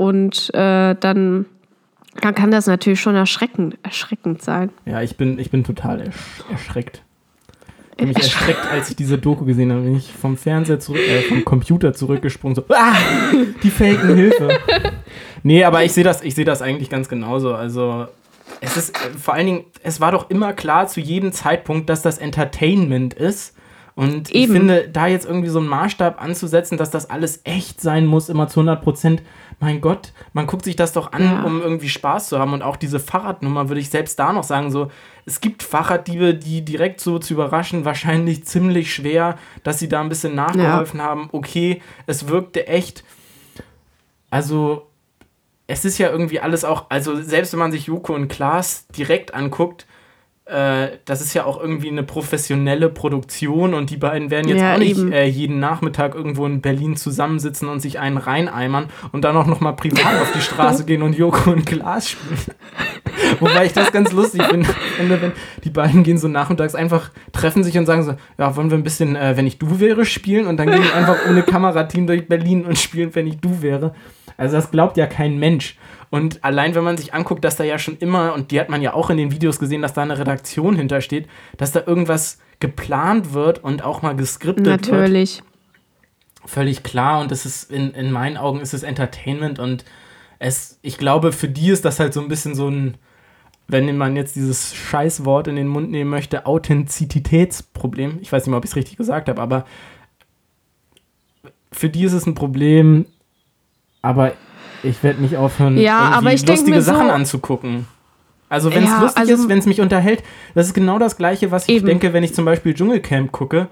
und äh, dann, dann kann das natürlich schon erschreckend, erschreckend sein. Ja, ich bin, ich bin total ersch erschreckt. Ich habe mich erschreckt, als ich diese Doku gesehen habe. Bin ich vom Fernseher zurück, äh, vom Computer zurückgesprungen, so, ah, die Faken, Hilfe. <laughs> Nee, aber ich sehe das, ich das eigentlich ganz genauso. Also, es ist äh, vor allen Dingen, es war doch immer klar zu jedem Zeitpunkt, dass das Entertainment ist und Eben. ich finde, da jetzt irgendwie so einen Maßstab anzusetzen, dass das alles echt sein muss, immer zu 100 Prozent, mein Gott, man guckt sich das doch an, ja. um irgendwie Spaß zu haben. Und auch diese Fahrradnummer würde ich selbst da noch sagen, so, es gibt Fahrraddiebe, die direkt so zu überraschen, wahrscheinlich ziemlich schwer, dass sie da ein bisschen nachgeholfen ja. haben. Okay, es wirkte echt. Also, es ist ja irgendwie alles auch, also selbst wenn man sich Joko und Klaas direkt anguckt, äh, das ist ja auch irgendwie eine professionelle Produktion und die beiden werden jetzt ja, auch nicht äh, jeden Nachmittag irgendwo in Berlin zusammensitzen und sich einen reineimern und dann auch noch mal privat auf die Straße <laughs> gehen und Joko und Glas spielen. <laughs> Wobei ich das ganz lustig finde, wenn die beiden gehen so nachmittags einfach, treffen sich und sagen so, ja, wollen wir ein bisschen, äh, wenn ich du wäre, spielen und dann gehen die einfach ohne Kamerateam durch Berlin und spielen, wenn ich du wäre. Also das glaubt ja kein Mensch. Und allein wenn man sich anguckt, dass da ja schon immer, und die hat man ja auch in den Videos gesehen, dass da eine Redaktion hintersteht, dass da irgendwas geplant wird und auch mal geskriptet Natürlich. wird. Natürlich. Völlig klar. Und das ist in, in meinen Augen ist es Entertainment und es, ich glaube, für die ist das halt so ein bisschen so ein, wenn man jetzt dieses Scheißwort in den Mund nehmen möchte, Authentizitätsproblem. Ich weiß nicht mal, ob ich es richtig gesagt habe, aber für die ist es ein Problem, aber ich werde nicht aufhören, ja, aber ich lustige Sachen so, anzugucken. Also wenn es ja, lustig also, ist, wenn es mich unterhält, das ist genau das Gleiche, was ich eben. denke, wenn ich zum Beispiel Dschungelcamp gucke.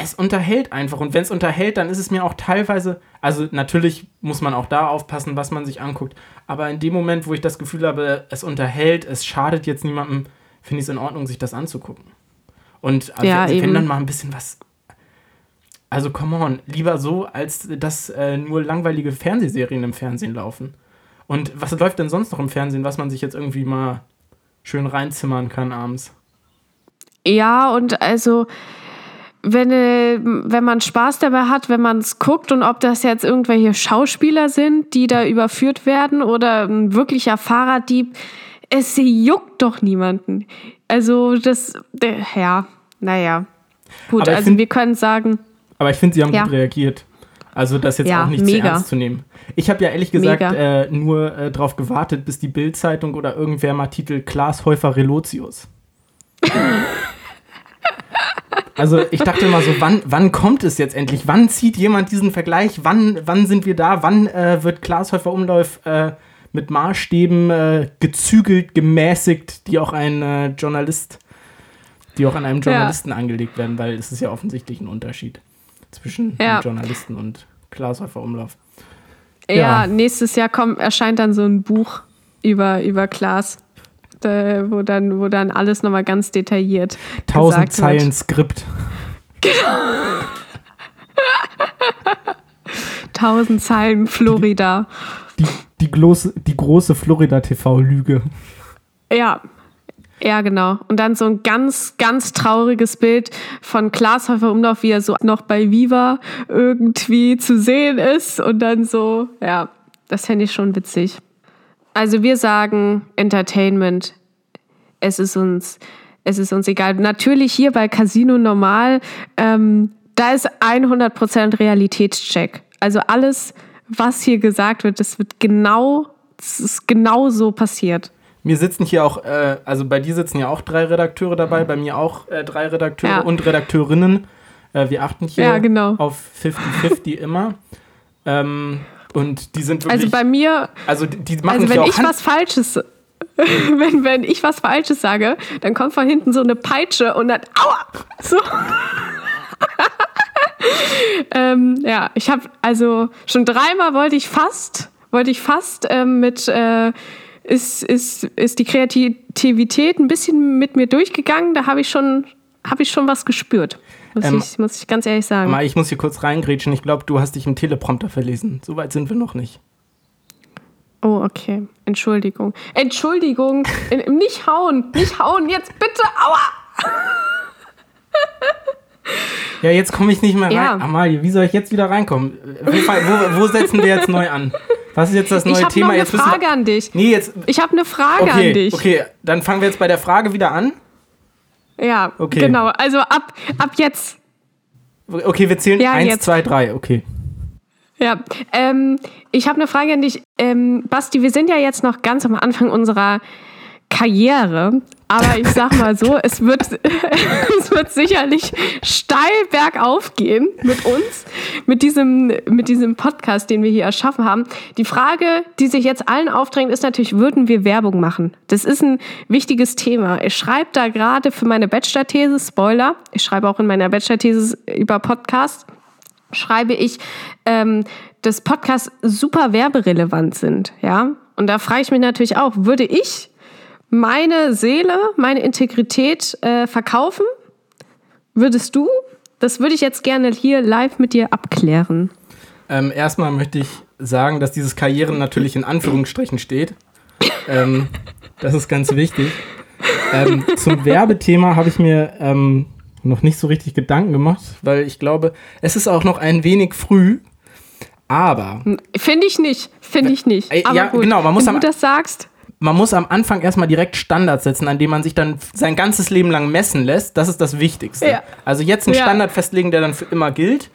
Es unterhält einfach und wenn es unterhält, dann ist es mir auch teilweise, also natürlich muss man auch da aufpassen, was man sich anguckt, aber in dem Moment, wo ich das Gefühl habe, es unterhält, es schadet jetzt niemandem, finde ich es in Ordnung, sich das anzugucken. Und also, ja, wenn dann mal ein bisschen was also, come on, lieber so, als dass äh, nur langweilige Fernsehserien im Fernsehen laufen. Und was läuft denn sonst noch im Fernsehen, was man sich jetzt irgendwie mal schön reinzimmern kann abends? Ja, und also, wenn, äh, wenn man Spaß dabei hat, wenn man es guckt und ob das jetzt irgendwelche Schauspieler sind, die da überführt werden oder ein wirklicher Fahrraddieb, es juckt doch niemanden. Also, das, ja, naja. Gut, also wir können sagen, aber ich finde, sie haben ja. gut reagiert. Also das jetzt ja, auch nicht mega. zu ernst zu nehmen. Ich habe ja ehrlich gesagt äh, nur äh, darauf gewartet, bis die Bild-Zeitung oder irgendwer mal Titel Klaas Häufer Relotius. <laughs> also ich dachte immer so, wann, wann kommt es jetzt endlich? Wann zieht jemand diesen Vergleich? Wann, wann sind wir da? Wann äh, wird Klaas Häufer Umlauf äh, mit Maßstäben äh, gezügelt, gemäßigt, die auch ein äh, Journalist, die auch an einem Journalisten ja. angelegt werden, weil es ist ja offensichtlich ein Unterschied zwischen ja. Journalisten und Klaas Häufer Umlauf. Ja, ja, nächstes Jahr kommt, erscheint dann so ein Buch über, über Klaas, da, wo, dann, wo dann alles nochmal ganz detailliert. Tausend Zeilen wird. Skript. Genau. <laughs> Tausend Zeilen Florida. Die, die, die, große, die große Florida-TV-Lüge. Ja, ja, genau. Und dann so ein ganz, ganz trauriges Bild von Klaas Häufer Umlauf, wie er so noch bei Viva irgendwie zu sehen ist. Und dann so, ja, das fände ich schon witzig. Also wir sagen Entertainment. Es ist uns, es ist uns egal. Natürlich hier bei Casino Normal, ähm, da ist 100% Realitätscheck. Also alles, was hier gesagt wird, das wird genau, das ist genau so passiert. Mir sitzen hier auch, äh, also bei dir sitzen ja auch drei Redakteure dabei, bei mir auch äh, drei Redakteure ja. und Redakteurinnen. Äh, wir achten hier ja, genau. auf 50-50 <laughs> immer. Ähm, und die sind wirklich. Also bei mir. Also die machen Also wenn ich was Falsches. <laughs> wenn, wenn ich was Falsches sage, dann kommt von hinten so eine Peitsche und dann. Aua! So. <laughs> ähm, ja, ich habe also schon dreimal wollte ich fast, wollte ich fast ähm, mit äh, ist, ist, ist die Kreativität ein bisschen mit mir durchgegangen. Da habe ich schon, habe ich schon was gespürt. Muss, ähm, ich, muss ich ganz ehrlich sagen. Mal, ich muss hier kurz reingrätschen. Ich glaube, du hast dich im Teleprompter verlesen. So weit sind wir noch nicht. Oh, okay. Entschuldigung. Entschuldigung. nicht hauen. Nicht hauen. Jetzt bitte. Aua. <laughs> Ja, jetzt komme ich nicht mehr rein. Ja. Amalie, wie soll ich jetzt wieder reinkommen? Wo, wo, wo setzen wir jetzt neu an? Was ist jetzt das neue ich Thema? Ich habe eine Frage an dich. Nee, jetzt. Ich habe eine Frage okay, an dich. Okay, dann fangen wir jetzt bei der Frage wieder an. Ja, okay. genau. Also ab, ab jetzt. Okay, wir zählen ja, 1, 2, 3. Okay. Ja, ähm, ich habe eine Frage an dich. Ähm, Basti, wir sind ja jetzt noch ganz am Anfang unserer Karriere. Aber ich sag mal so, es wird, <laughs> es wird sicherlich steil bergauf gehen mit uns, mit diesem, mit diesem Podcast, den wir hier erschaffen haben. Die Frage, die sich jetzt allen aufdrängt, ist natürlich, würden wir Werbung machen? Das ist ein wichtiges Thema. Ich schreibe da gerade für meine Bachelor-These, Spoiler, ich schreibe auch in meiner Bachelor-These über Podcast, schreibe ich, ähm, dass Podcasts super werberelevant sind, ja. Und da frage ich mich natürlich auch, würde ich meine Seele, meine Integrität äh, verkaufen? Würdest du? Das würde ich jetzt gerne hier live mit dir abklären. Ähm, erstmal möchte ich sagen, dass dieses Karrieren natürlich in Anführungsstrichen steht. ähm, das ist ganz wichtig. Ähm, zum Werbethema habe ich mir ähm, noch nicht so richtig Gedanken gemacht, weil ich glaube, es ist auch noch ein wenig früh. Aber. Finde ich nicht. Finde ich nicht. Äh, Aber ja, gut, genau, man muss wenn du das sagst. Man muss am Anfang erstmal direkt Standards setzen, an dem man sich dann sein ganzes Leben lang messen lässt. Das ist das Wichtigste. Ja. Also jetzt einen Ja. Standard festlegen, der dann für immer gilt.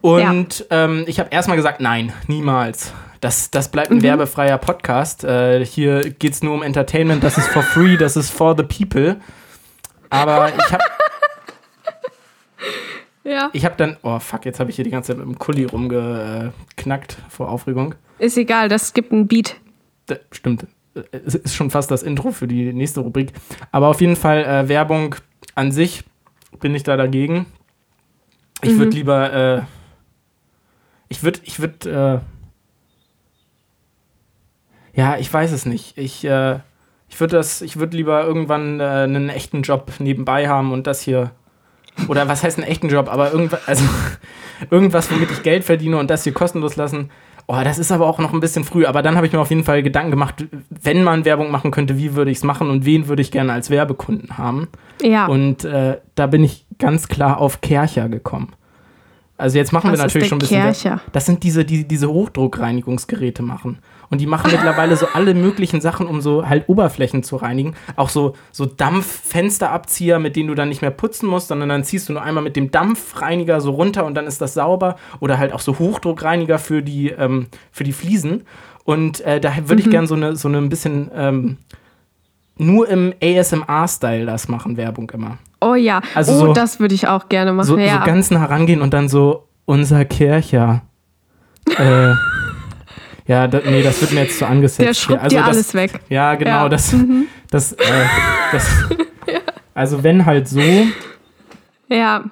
Und ähm, ich habe erstmal gesagt, nein, niemals. Das, das bleibt Mhm. ein werbefreier Podcast. Äh, hier geht es nur um Entertainment, das ist for free, das ist for the people. Aber ich habe <laughs> Ja. ich hab dann, oh fuck, jetzt habe ich hier die ganze Zeit mit dem Kuli rumgeknackt vor Aufregung. Ist egal, das gibt einen Beat. Da, stimmt. Es ist schon fast das Intro für die nächste Rubrik. Aber auf jeden Fall äh, Werbung an sich bin ich da dagegen. Ich würde lieber, äh, ich würde, ich würde, äh, ja, ich weiß es nicht. Ich, äh, ich würde das, ich würde lieber irgendwann äh, einen echten Job nebenbei haben und das hier, oder was heißt einen echten Job, aber irgendwas, also <laughs> irgendwas, womit ich Geld verdiene und das hier kostenlos lassen. Oh, das ist aber auch noch ein bisschen früh. Aber dann habe ich mir auf jeden Fall Gedanken gemacht, wenn man Werbung machen könnte, wie würde ich es machen und wen würde ich gerne als Werbekunden haben. Ja. Und äh, da bin ich ganz klar auf Kercher gekommen. Also jetzt machen Was wir natürlich schon ein bisschen. Kercher? Das sind diese, die diese Hochdruckreinigungsgeräte machen. Und die machen mittlerweile so alle möglichen Sachen, um so halt Oberflächen zu reinigen. Auch so, so Dampffensterabzieher, mit denen du dann nicht mehr putzen musst, sondern dann ziehst du nur einmal mit dem Dampfreiniger so runter und dann ist das sauber. Oder halt auch so Hochdruckreiniger für die, ähm, für die Fliesen. Und äh, da würde ich Mhm. gern so eine, so eine ein bisschen ähm, nur im ASMR-Style das machen, Werbung immer. oh ja. Also oh, so- das würde ich auch gerne machen. So, ja. so ganz nah herangehen und dann so, unser Kercher. äh, <laughs> ja, da, nee, das wird mir jetzt zu angesetzt. Der schrubbt also dir das, alles weg. Ja, genau, Ja. Mhm. das, das, äh, das <laughs> also wenn halt so, Ja.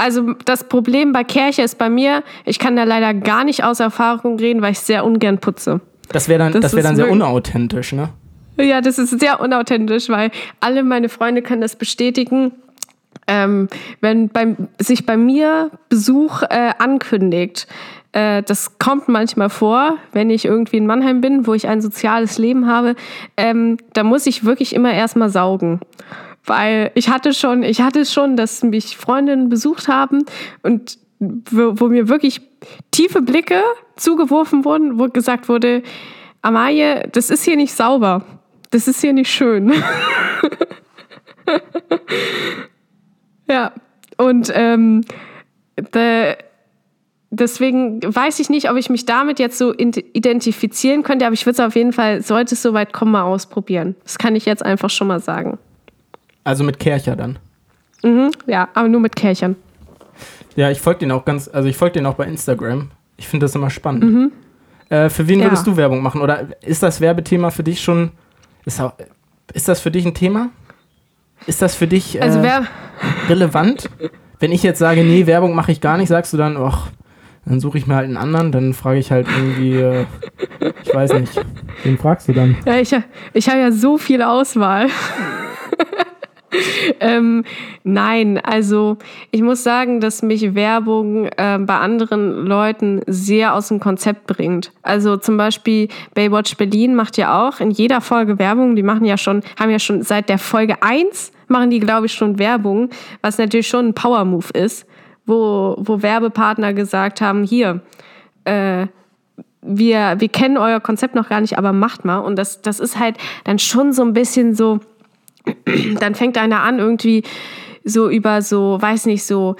Also das Problem bei Kercher ist bei mir, ich kann da leider gar nicht aus Erfahrung reden, weil ich sehr ungern putze. das wäre dann, Das das wär dann sehr unauthentisch, ne? Ja, das ist sehr unauthentisch, weil alle meine Freunde können das bestätigen. Ähm, wenn beim, sich bei mir Besuch äh, ankündigt, äh, das kommt manchmal vor, wenn ich irgendwie in Mannheim bin, wo ich ein soziales Leben habe, ähm, da muss ich wirklich immer erstmal saugen. Weil ich hatte schon, ich hatte schon, dass mich Freundinnen besucht haben und wo, wo mir wirklich tiefe Blicke zugeworfen wurden, wo gesagt wurde, Amalie, das ist hier nicht sauber. Das ist hier nicht schön. <laughs> ja, und ähm, deswegen weiß ich nicht, ob ich mich damit jetzt so identifizieren könnte, aber ich würde es auf jeden Fall, sollte es soweit kommen, mal ausprobieren. Das kann ich jetzt einfach schon mal sagen. Also mit Kercher dann. Mhm, ja, aber nur mit Kärchern. Ja, ich folge den auch ganz, also ich folge den auch bei Instagram. Ich finde das immer spannend. Äh, für wen Mhm. Ja. würdest du Werbung machen? Oder ist das Werbethema für dich schon, ist, auch, ist das für dich ein Thema? Ist das für dich äh, Also relevant? Wenn ich jetzt sage, nee, Werbung mache ich gar nicht, sagst du dann, ach, dann suche ich mir halt einen anderen, dann frage ich halt irgendwie, äh, ich weiß nicht. Wen fragst du dann? Ja, ich, ich habe ja so viel Auswahl. <laughs> ähm, nein, also ich muss sagen, dass mich Werbung ähm, bei anderen Leuten sehr aus dem Konzept bringt. Also zum Beispiel Baywatch Berlin macht ja auch in jeder Folge Werbung. Die machen ja schon, haben ja schon seit der Folge 1 machen die, glaube ich, schon Werbung, was natürlich schon ein Power-Move ist, wo, wo Werbepartner gesagt haben, hier, äh, wir, wir kennen euer Konzept noch gar nicht, aber macht mal. Und das, das ist halt dann schon so ein bisschen so, <clears throat> dann fängt einer an, irgendwie so über so, weiß nicht, so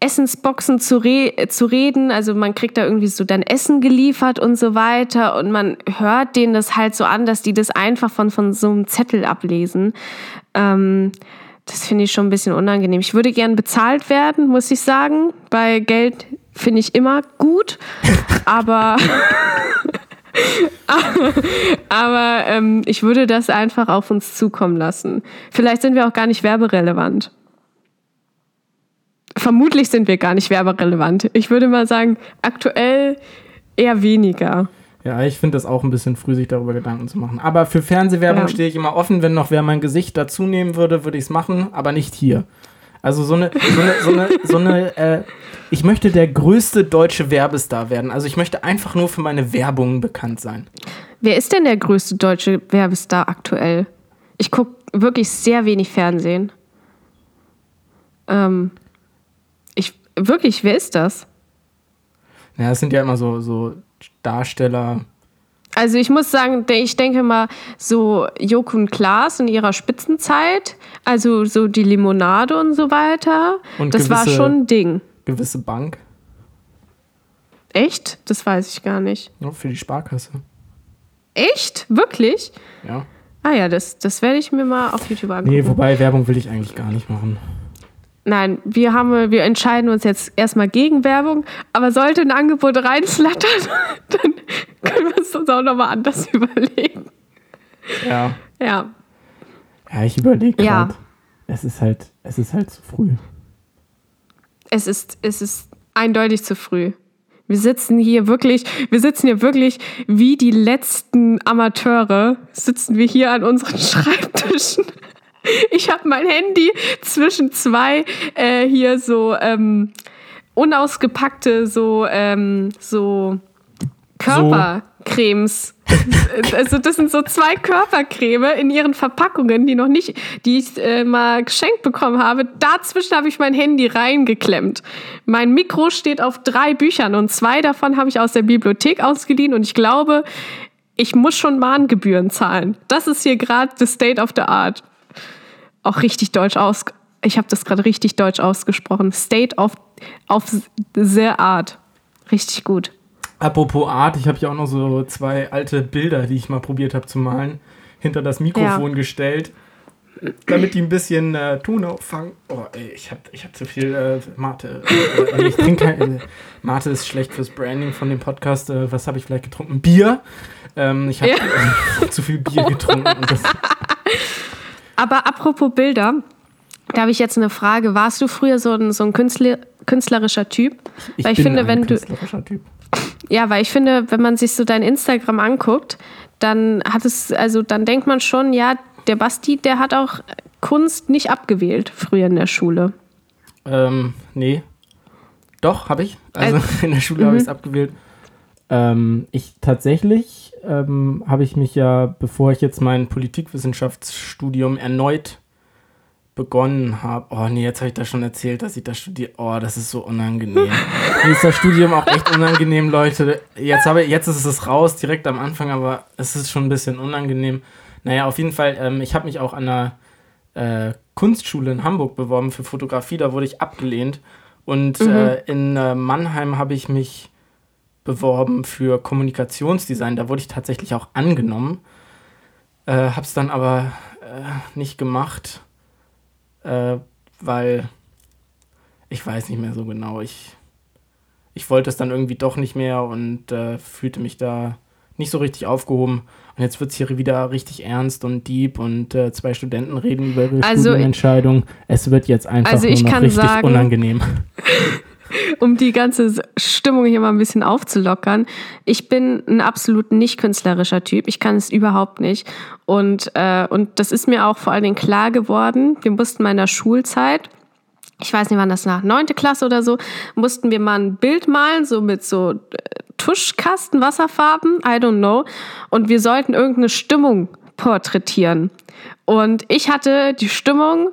Essensboxen zu, re zu reden. Also man kriegt da irgendwie so dann Essen geliefert und so weiter. Und man hört denen das halt so an, dass die das einfach von, von so einem Zettel ablesen. Ähm, das finde ich schon ein bisschen unangenehm. Ich würde gern bezahlt werden, muss ich sagen. Bei Geld finde ich immer gut. <laughs> Aber, <laughs> aber ähm, ich würde das einfach auf uns zukommen lassen. Vielleicht sind wir auch gar nicht werberelevant. Vermutlich sind wir gar nicht werberelevant. Ich würde mal sagen, aktuell eher weniger. Ja, ich finde das auch ein bisschen früh, sich darüber Gedanken zu machen. Aber für Fernsehwerbung Ja. stehe ich immer offen. Wenn noch wer mein Gesicht dazu nehmen würde, würde ich es machen, aber nicht hier. Also so eine, so eine, so eine, so eine äh, ich möchte der größte deutsche Werbestar werden. Also ich möchte einfach nur für meine Werbungen bekannt sein. Wer ist denn der größte deutsche Werbestar aktuell? Ich gucke wirklich sehr wenig Fernsehen. Ähm, ich wirklich, wer ist das? Ja, es sind ja immer so, so Darsteller. Also ich muss sagen, ich denke mal, so Joko und Klaas in ihrer Spitzenzeit, also so die Limonade und so weiter, und das gewisse, war schon ein Ding. Gewisse Bank. Echt? Das weiß ich gar nicht. Ja, für die Sparkasse. Echt? Wirklich? Ja. Ah ja, das, das werde ich mir mal auf YouTube angucken. Nee, wobei Werbung will ich eigentlich gar nicht machen. Nein, wir, haben, wir entscheiden uns jetzt erstmal gegen Werbung, aber sollte ein Angebot reinflattern, <laughs> dann können wir es uns auch nochmal anders überlegen. Ja. Ja. Ja, ich überlege ja. Grad. Es ist halt, es ist halt zu früh. Es ist, es ist eindeutig zu früh. Wir sitzen hier wirklich, wir sitzen hier wirklich wie die letzten Amateure, sitzen wir hier an unseren <laughs> Schreibtischen. <laughs> Ich habe mein Handy zwischen zwei äh, hier so ähm, unausgepackte so ähm, so Körpercremes. So. <laughs> also das sind so zwei Körpercreme in ihren Verpackungen, die noch nicht, die ich äh, mal geschenkt bekommen habe. Dazwischen habe ich mein Handy reingeklemmt. Mein Mikro steht auf drei Büchern und zwei davon habe ich aus der Bibliothek ausgeliehen und ich glaube, ich muss schon Mahngebühren zahlen. Das ist hier gerade the state of the art. Auch richtig deutsch aus. Ich habe das gerade richtig deutsch ausgesprochen. State of, of the art. Richtig gut. Apropos Art, ich habe hier auch noch so zwei alte Bilder, die ich mal probiert habe zu malen, hinter das Mikrofon ja. gestellt, damit die ein bisschen äh, Ton auffangen. Oh, ey, ich habe ich hab zu viel äh, Mate. Äh, ich trinke. Äh, Mate ist schlecht fürs Branding von dem Podcast. Äh, was habe ich vielleicht getrunken? Bier. Ähm, ich habe ja. <laughs> zu viel Bier getrunken. <laughs> Aber apropos Bilder, da habe ich jetzt eine Frage. Warst du früher so ein, so ein Künstler, künstlerischer Typ? Ich Weil ich bin finde, ein wenn künstlerischer du. Typ. Ja, weil ich finde, wenn man sich so dein Instagram anguckt, dann hat es, also dann denkt man schon, ja, der Basti, der hat auch Kunst nicht abgewählt früher in der Schule. Ähm, nee. Doch, habe ich. Also, also <laughs> in der Schule habe ich es mhm. abgewählt. Ähm, ich tatsächlich ähm, habe ich mich ja, bevor ich jetzt mein Politikwissenschaftsstudium erneut begonnen habe. Oh nee, jetzt habe ich das schon erzählt, dass ich das studiere. Oh, das ist so unangenehm. <laughs> Mir ist das Studium auch echt unangenehm, Leute. Jetzt, habe, jetzt ist es raus, direkt am Anfang, aber es ist schon ein bisschen unangenehm. Naja, auf jeden Fall, ähm, ich habe mich auch an einer äh, Kunstschule in Hamburg beworben für Fotografie, da wurde ich abgelehnt. Und mhm. äh, in äh, Mannheim habe ich mich beworben für Kommunikationsdesign, da wurde ich tatsächlich auch angenommen. Äh, habe es dann aber äh, nicht gemacht äh, weil ich weiß nicht mehr so genau. Ich, ich wollte es dann irgendwie doch nicht mehr und äh, fühlte mich da nicht so richtig aufgehoben. Und jetzt wird es hier wieder richtig ernst und deep und äh, zwei Studenten reden über ihre also, Studienentscheidung. Es wird jetzt einfach also nur noch richtig sagen, unangenehm. <laughs> um die ganze Stimmung hier mal ein bisschen aufzulockern. Ich bin ein absolut nicht künstlerischer Typ. Ich kann es überhaupt nicht. Und, äh, und das ist mir auch vor allen Dingen klar geworden. Wir mussten meiner Schulzeit, ich weiß nicht, wann das nach, neunte Klasse oder so, mussten wir mal ein Bild malen, so mit so äh, Tuschkasten, Wasserfarben, I don't know. Und wir sollten irgendeine Stimmung porträtieren. Und ich hatte die Stimmung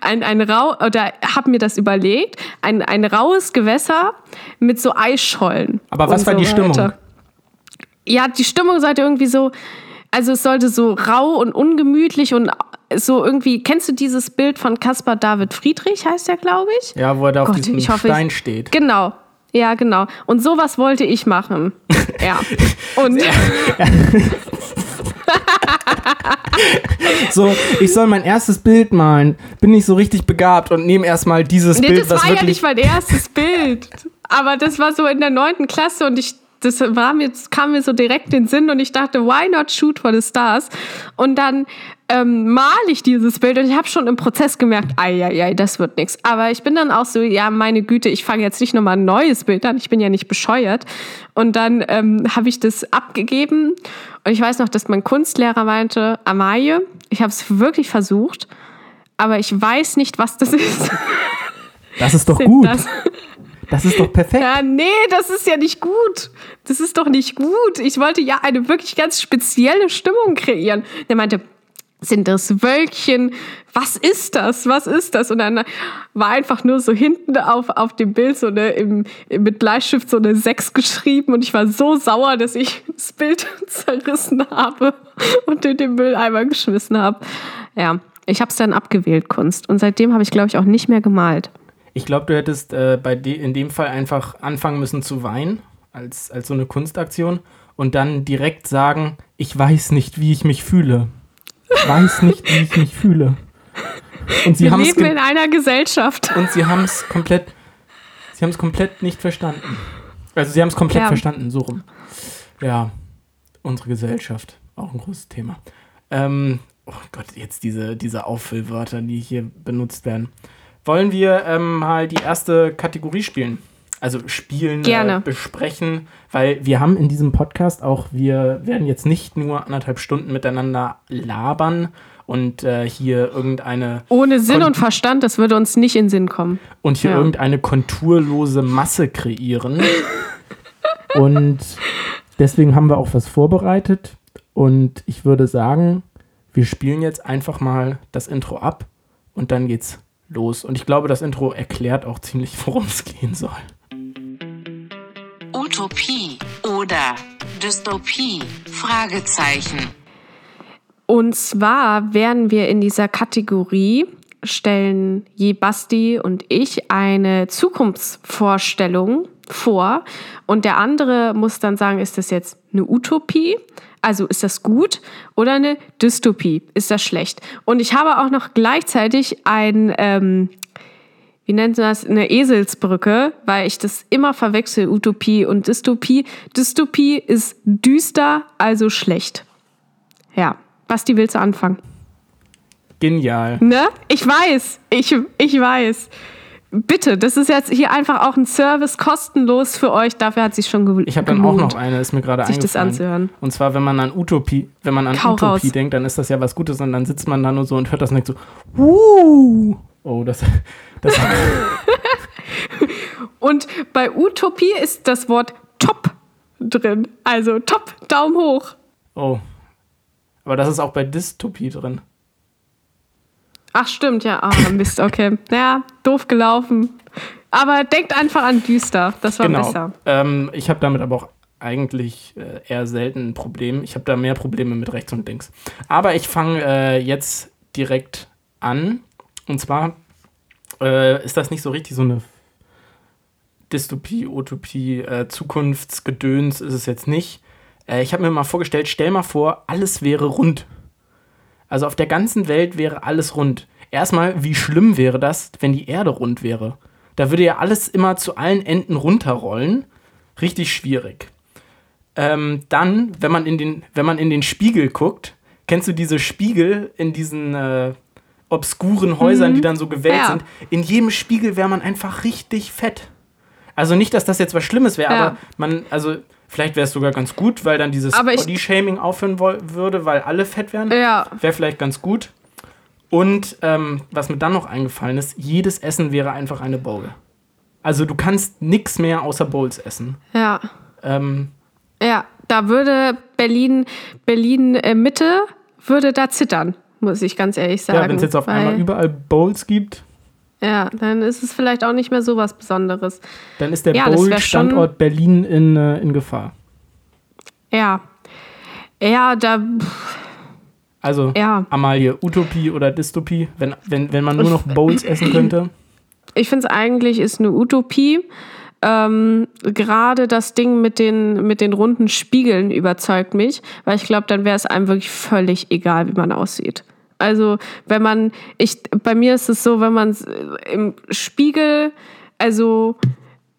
ein, ein rau oder habe mir das überlegt, ein, ein raues Gewässer mit so Eisschollen. Aber was war so die Stimmung? Weiter. Ja, die Stimmung sollte irgendwie so, also es sollte so rau und ungemütlich und so irgendwie, kennst du dieses Bild von Caspar David Friedrich, heißt der, glaube ich? Ja, wo er da auf Gott, diesem hoffe, Stein steht. Genau, ja, genau. Und sowas wollte ich machen. <laughs> ja. Und. <laughs> <laughs> so, ich soll mein erstes Bild malen. Bin nicht so richtig begabt und nehme erstmal dieses nee, Bild, das was war ja nicht mein erstes Bild. Aber das war so in der neunten Klasse und ich das war mir, kam mir so direkt in den Sinn und ich dachte, why not shoot for the stars? Und dann ähm, male ich dieses Bild und ich habe schon im Prozess gemerkt, ei, ei, ei, das wird nichts. Aber ich bin dann auch so, ja, meine Güte, ich fange jetzt nicht nochmal ein neues Bild an, ich bin ja nicht bescheuert. Und dann ähm, habe ich das abgegeben und ich weiß noch, dass mein Kunstlehrer meinte, Amaye, ich habe es wirklich versucht, aber ich weiß nicht, was das ist. Das ist doch gut. Das? Das ist doch perfekt. Ja, nee, das ist ja nicht gut. Das ist doch nicht gut. Ich wollte ja eine wirklich ganz spezielle Stimmung kreieren. Der meinte, Sind das Wölkchen? Was ist das? Was ist das? Und dann war einfach nur so hinten auf, auf dem Bild so eine, im, mit Bleistift so eine 6 geschrieben und ich war so sauer, dass ich <laughs> das Bild <laughs> zerrissen habe und in den Mülleimer geschmissen habe. Ja, ich habe es dann abgewählt, Kunst. Und seitdem habe ich, glaube ich, auch nicht mehr gemalt. Ich glaube, du hättest äh, bei de in dem Fall einfach anfangen müssen zu weinen, als, als so eine Kunstaktion, und dann direkt sagen, ich weiß nicht, wie ich mich fühle. Ich weiß nicht, wie ich mich fühle. Und sie Wir leben in einer Gesellschaft. Und sie haben es komplett, sie haben es komplett nicht verstanden. Also sie haben es komplett ja. verstanden, so rum. Ja, unsere Gesellschaft, auch ein großes Thema. Ähm, oh Gott, jetzt diese, diese Auffüllwörter, die hier benutzt werden. Wollen wir ähm, mal die erste Kategorie spielen? Also spielen, Gerne. Äh, besprechen, weil wir haben in diesem Podcast auch, wir werden jetzt nicht nur anderthalb Stunden miteinander labern und äh, hier irgendeine. Ohne Sinn Kon und Verstand, das würde uns nicht in den Sinn kommen. Und hier ja. irgendeine konturlose Masse kreieren. <laughs> und deswegen haben wir auch was vorbereitet. Und ich würde sagen, wir spielen jetzt einfach mal das Intro ab und dann geht's los. Und ich glaube, das Intro erklärt auch ziemlich, worum es gehen soll. Utopie oder Dystopie? Fragezeichen. Und zwar werden wir in dieser Kategorie stellen je Basti und ich eine Zukunftsvorstellung vor und der andere muss dann sagen, ist das jetzt eine Utopie also ist das gut oder eine Dystopie? Ist das schlecht? Und ich habe auch noch gleichzeitig ein, ähm, wie nennt man das, eine Eselsbrücke, weil ich das immer verwechsel, Utopie und Dystopie. Dystopie ist düster, also schlecht. Ja, Basti, willst du anfangen? Genial. Ne? Ich weiß, ich, ich weiß. Bitte, das ist jetzt hier einfach auch ein Service kostenlos für euch. Dafür hat sich schon gelohnt. Ich habe dann auch noch eine, ist mir gerade eingefallen. das anzuhören. Und zwar, wenn man an Utopie, wenn man an Kau Utopie raus. denkt, dann ist das ja was Gutes und dann sitzt man da nur so und hört das und denkt so, uh, oh, das. <laughs> und bei Utopie ist das Wort top drin. Also top, Daumen hoch. Oh. Aber das ist auch bei Dystopie drin. Ach, stimmt, ja. Ah, Mist, okay. Naja, doof gelaufen. Aber denkt einfach an düster. Das war genau. besser. Ähm, ich habe damit aber auch eigentlich äh, eher selten ein Problem. Ich habe da mehr Probleme mit rechts und links. Aber ich fange äh, jetzt direkt an. Und zwar äh, ist das nicht so richtig so eine Dystopie, Utopie, äh, Zukunftsgedöns ist es jetzt nicht. Äh, ich habe mir mal vorgestellt, stell mal vor, alles wäre rund. Also auf der ganzen Welt wäre alles rund. Erstmal, wie schlimm wäre das, wenn die Erde rund wäre? Da würde ja alles immer zu allen Enden runterrollen. Richtig schwierig. Ähm, dann, wenn man, in den, wenn man in den Spiegel guckt, kennst du diese Spiegel in diesen äh, obskuren Häusern, mhm. die dann so gewählt ja. sind? In jedem Spiegel wäre man einfach richtig fett. Also nicht, dass das jetzt was Schlimmes wäre, ja. aber man, also Vielleicht wäre es sogar ganz gut, weil dann dieses Body-Shaming aufhören würde, weil alle fett wären. Ja. Wäre vielleicht ganz gut. Und ähm, was mir dann noch eingefallen ist, jedes Essen wäre einfach eine Bowl. Also du kannst nichts mehr außer Bowls essen. Ja. Ähm, ja, da würde Berlin, Berlin äh, Mitte würde da zittern, muss ich ganz ehrlich sagen. Ja, wenn es jetzt auf einmal überall Bowls gibt. Ja, dann ist es vielleicht auch nicht mehr so was Besonderes. Dann ist der ja, Bowl-Standort Berlin in, äh, in Gefahr. Ja. Ja, da. Also, ja. Amalie, Utopie oder Dystopie, wenn, wenn, wenn man nur noch Bowls essen könnte? <clears throat> Ich finde es eigentlich ist eine Utopie. Ähm, Gerade das Ding mit den, mit den runden Spiegeln überzeugt mich, weil ich glaube, dann wäre es einem wirklich völlig egal, wie man aussieht. Also wenn man, ich, bei mir ist es so, wenn man im Spiegel, also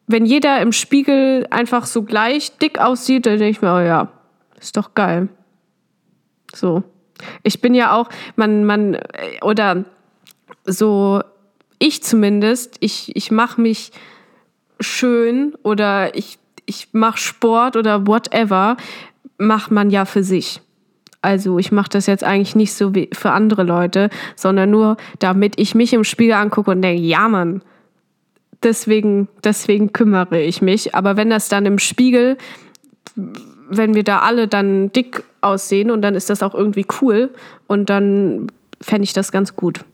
wenn jeder im Spiegel einfach so gleich dick aussieht, dann denke ich mir, oh ja, ist doch geil. So. Ich bin ja auch, man, man, oder so, ich zumindest, ich, ich mache mich schön oder ich, ich mache Sport oder whatever, macht man ja für sich. Also ich mache das jetzt eigentlich nicht so wie für andere Leute, sondern nur, damit ich mich im Spiegel angucke und denke, ja Mann, deswegen, deswegen kümmere ich mich. Aber wenn das dann im Spiegel wenn wir da alle dann dick aussehen und dann ist das auch irgendwie cool und dann fände ich das ganz gut.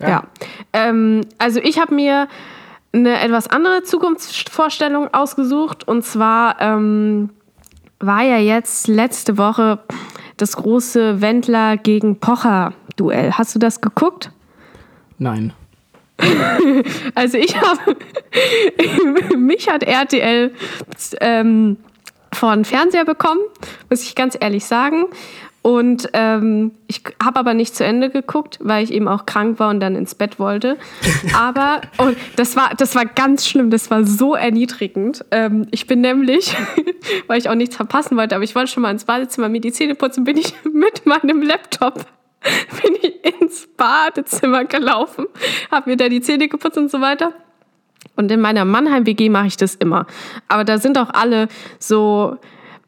Ja. ja. Ähm, also ich habe mir eine etwas andere Zukunftsvorstellung ausgesucht und zwar ähm, war ja jetzt letzte Woche das große Wendler gegen Pocher Duell. Hast du das geguckt? Nein. <laughs> also ich habe, <laughs> mich hat RTL ähm, vor den Fernseher bekommen, muss ich ganz ehrlich sagen. Und ähm, ich habe aber nicht zu Ende geguckt, weil ich eben auch krank war und dann ins Bett wollte. <laughs> Aber und das war das war ganz schlimm. Das war so erniedrigend. Ähm, ich bin nämlich, <laughs> weil ich auch nichts verpassen wollte, aber ich wollte schon mal ins Badezimmer mir die Zähne putzen, bin ich <laughs> mit meinem Laptop bin ich ins Badezimmer gelaufen, habe mir da die Zähne geputzt und so weiter. Und in meiner Mannheim-WG mache ich das immer. Aber da sind auch alle so,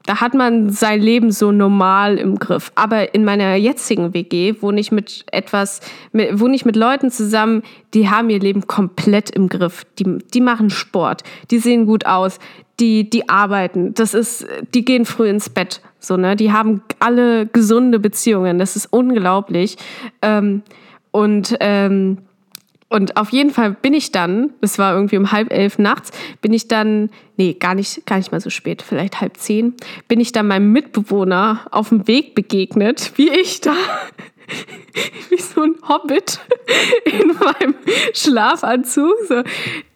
da hat man sein Leben so normal im Griff. Aber in meiner jetzigen WG wohne ich mit etwas, wohne ich mit Leuten zusammen, die haben ihr Leben komplett im Griff. Die, die machen Sport, die sehen gut aus, die, die arbeiten. Das ist, die gehen früh ins Bett. So, ne? Die haben alle gesunde Beziehungen. Das ist unglaublich. Ähm, und ähm, und auf jeden Fall bin ich dann, es war irgendwie um halb elf nachts, bin ich dann, nee, gar nicht, gar nicht mal so spät, vielleicht halb zehn, bin ich dann meinem Mitbewohner auf dem Weg begegnet, <laughs> wie ich da <laughs> wie so ein Hobbit in meinem Schlafanzug. So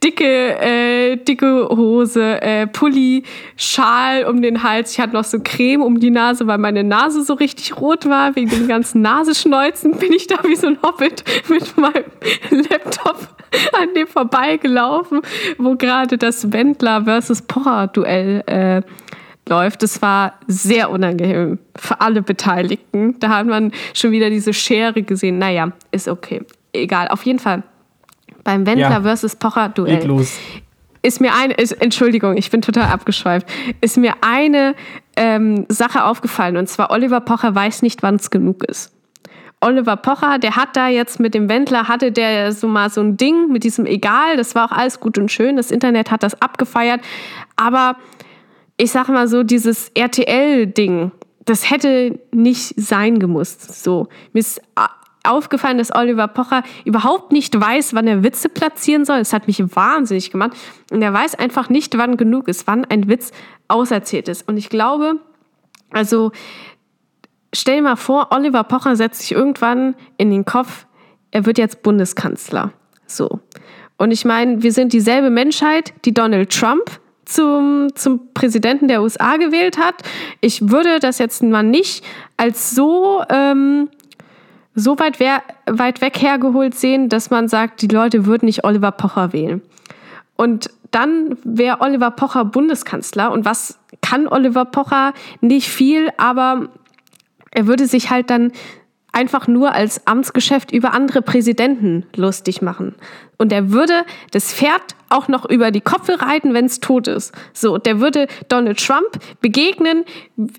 dicke, äh, dicke Hose, äh, Pulli, Schal um den Hals. Ich hatte noch so Creme um die Nase, weil meine Nase so richtig rot war. Wegen den ganzen Nasenschneuzen bin ich da wie so ein Hobbit mit meinem Laptop an dem vorbeigelaufen, wo gerade das Wendler versus Pocher Duell äh, läuft. Das war sehr unangenehm für alle Beteiligten. Da hat man schon wieder diese Schere gesehen. Naja, ist okay. Egal. Auf jeden Fall beim Wendler ja. versus Pocher Duell. Leglos. Ist mir eine, ist, Entschuldigung, ich bin total abgeschweift, ist mir eine ähm, Sache aufgefallen und zwar Oliver Pocher weiß nicht, wann es genug ist. Oliver Pocher, der hat da jetzt mit dem Wendler, hatte der so mal so ein Ding mit diesem Egal, das war auch alles gut und schön, das Internet hat das abgefeiert, aber ich sag mal so, dieses RTL-Ding, das hätte nicht sein gemusst. So. Mir ist aufgefallen, dass Oliver Pocher überhaupt nicht weiß, wann er Witze platzieren soll. Das hat mich wahnsinnig gemacht. Und er weiß einfach nicht, wann genug ist, wann ein Witz auserzählt ist. Und ich glaube, also stell dir mal vor, Oliver Pocher setzt sich irgendwann in den Kopf, er wird jetzt Bundeskanzler. So. Und ich meine, wir sind dieselbe Menschheit, die Donald Trump zum, zum Präsidenten der USA gewählt hat. Ich würde das jetzt mal nicht als so, ähm, so weit, wer, weit weg hergeholt sehen, dass man sagt, die Leute würden nicht Oliver Pocher wählen. Und dann wäre Oliver Pocher Bundeskanzler. Und was kann Oliver Pocher? Nicht viel, aber er würde sich halt dann einfach nur als Amtsgeschäft über andere Präsidenten lustig machen. Und er würde das Pferd auch noch über die Kopfe reiten, wenn es tot ist. So, der würde Donald Trump begegnen,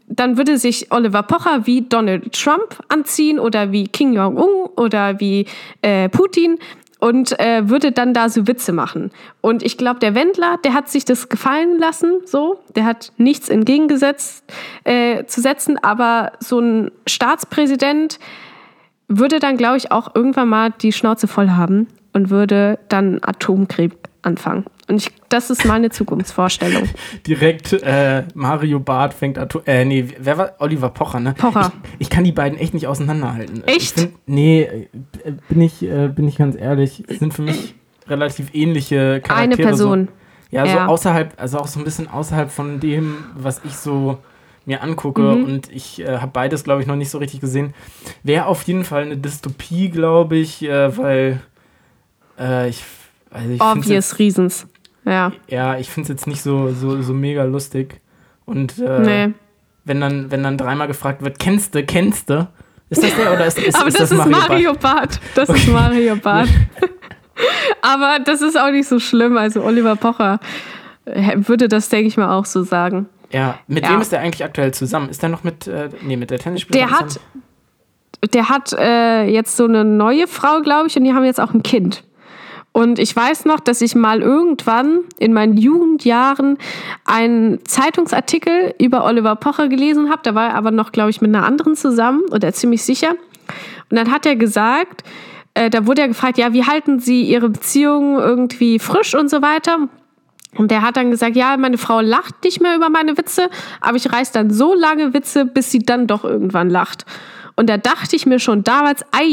dann würde sich Oliver Pocher wie Donald Trump anziehen oder wie Kim Jong-un oder wie äh, Putin und äh, würde dann da so Witze machen. Und ich glaube, der Wendler, der hat sich das gefallen lassen, so, der hat nichts entgegengesetzt äh, zu setzen, aber so ein Staatspräsident, würde dann, glaube ich, auch irgendwann mal die Schnauze voll haben und würde dann Atomkrieg anfangen. Und ich, das ist meine Zukunftsvorstellung. <laughs> Direkt äh, Mario Barth fängt Atom. Äh, nee, wer war? Oliver Pocher, ne? Pocher. Ich, ich kann die beiden echt nicht auseinanderhalten. Echt? Find, nee, äh, bin ich, äh, bin ich ganz ehrlich, sind für mich relativ ähnliche Charaktere. Eine Person. So, ja, ja, so außerhalb, also auch so ein bisschen außerhalb von dem, was ich so mir angucke mhm. und ich äh, habe beides, glaube ich, noch nicht so richtig gesehen. Wäre auf jeden Fall eine Dystopie, glaube ich, äh, weil äh, ich, also ich Obvious jetzt, Reasons. Ja. Ja, ich finde es jetzt nicht so, so, so mega lustig. Und äh, nee. wenn, dann, wenn dann dreimal gefragt wird, kennst du, kennst du? Ist das der oder ist, ist, <laughs> Aber ist das, das Mario, ist Mario Bart? Das okay. ist Mario <laughs> Bart. Aber das ist auch nicht so schlimm. Also Oliver Pocher würde das, denke ich mal, auch so sagen. Ja, mit ja. wem ist der eigentlich aktuell zusammen? Ist der noch mit, äh, nee, mit der Tennisspielerin? Der hat, der hat äh, jetzt so eine neue Frau, glaube ich, und die haben jetzt auch ein Kind. Und ich weiß noch, dass ich mal irgendwann in meinen Jugendjahren einen Zeitungsartikel über Oliver Pocher gelesen habe. Da war er aber noch, glaube ich, mit einer anderen zusammen oder ziemlich sicher. Und dann hat er gesagt, äh, da wurde er gefragt, ja, wie halten Sie Ihre Beziehung irgendwie frisch und so weiter. Und der hat dann gesagt, ja, meine Frau lacht nicht mehr über meine Witze, aber ich reiß dann so lange Witze, bis sie dann doch irgendwann lacht. Und da dachte ich mir schon damals, ei,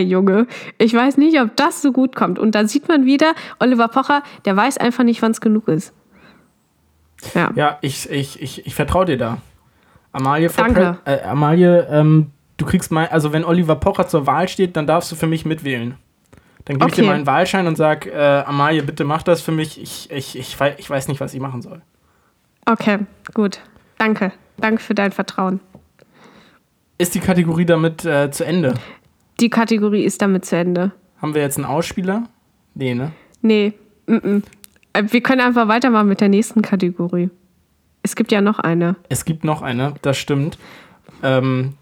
Junge, ich weiß nicht, ob das so gut kommt. Und da sieht man wieder, Oliver Pocher, der weiß einfach nicht, wann es genug ist. Ja, ja ich, ich, ich, ich vertraue dir da. Amalie, Danke. Äh, Amalie ähm, du kriegst mal, also wenn Oliver Pocher zur Wahl steht, dann darfst du für mich mitwählen. Dann gebe okay. ich dir meinen Wahlschein und sag, äh, Amalie, bitte mach das für mich. Ich, ich, ich, ich weiß nicht, was ich machen soll. Okay, gut. Danke. Danke für dein Vertrauen. Ist die Kategorie damit äh, zu Ende? Die Kategorie ist damit zu Ende. Haben wir jetzt einen Ausspieler? Nee, ne? Nee. M -m. Wir können einfach weitermachen mit der nächsten Kategorie. Es gibt ja noch eine. Es gibt noch eine, das stimmt. Ähm,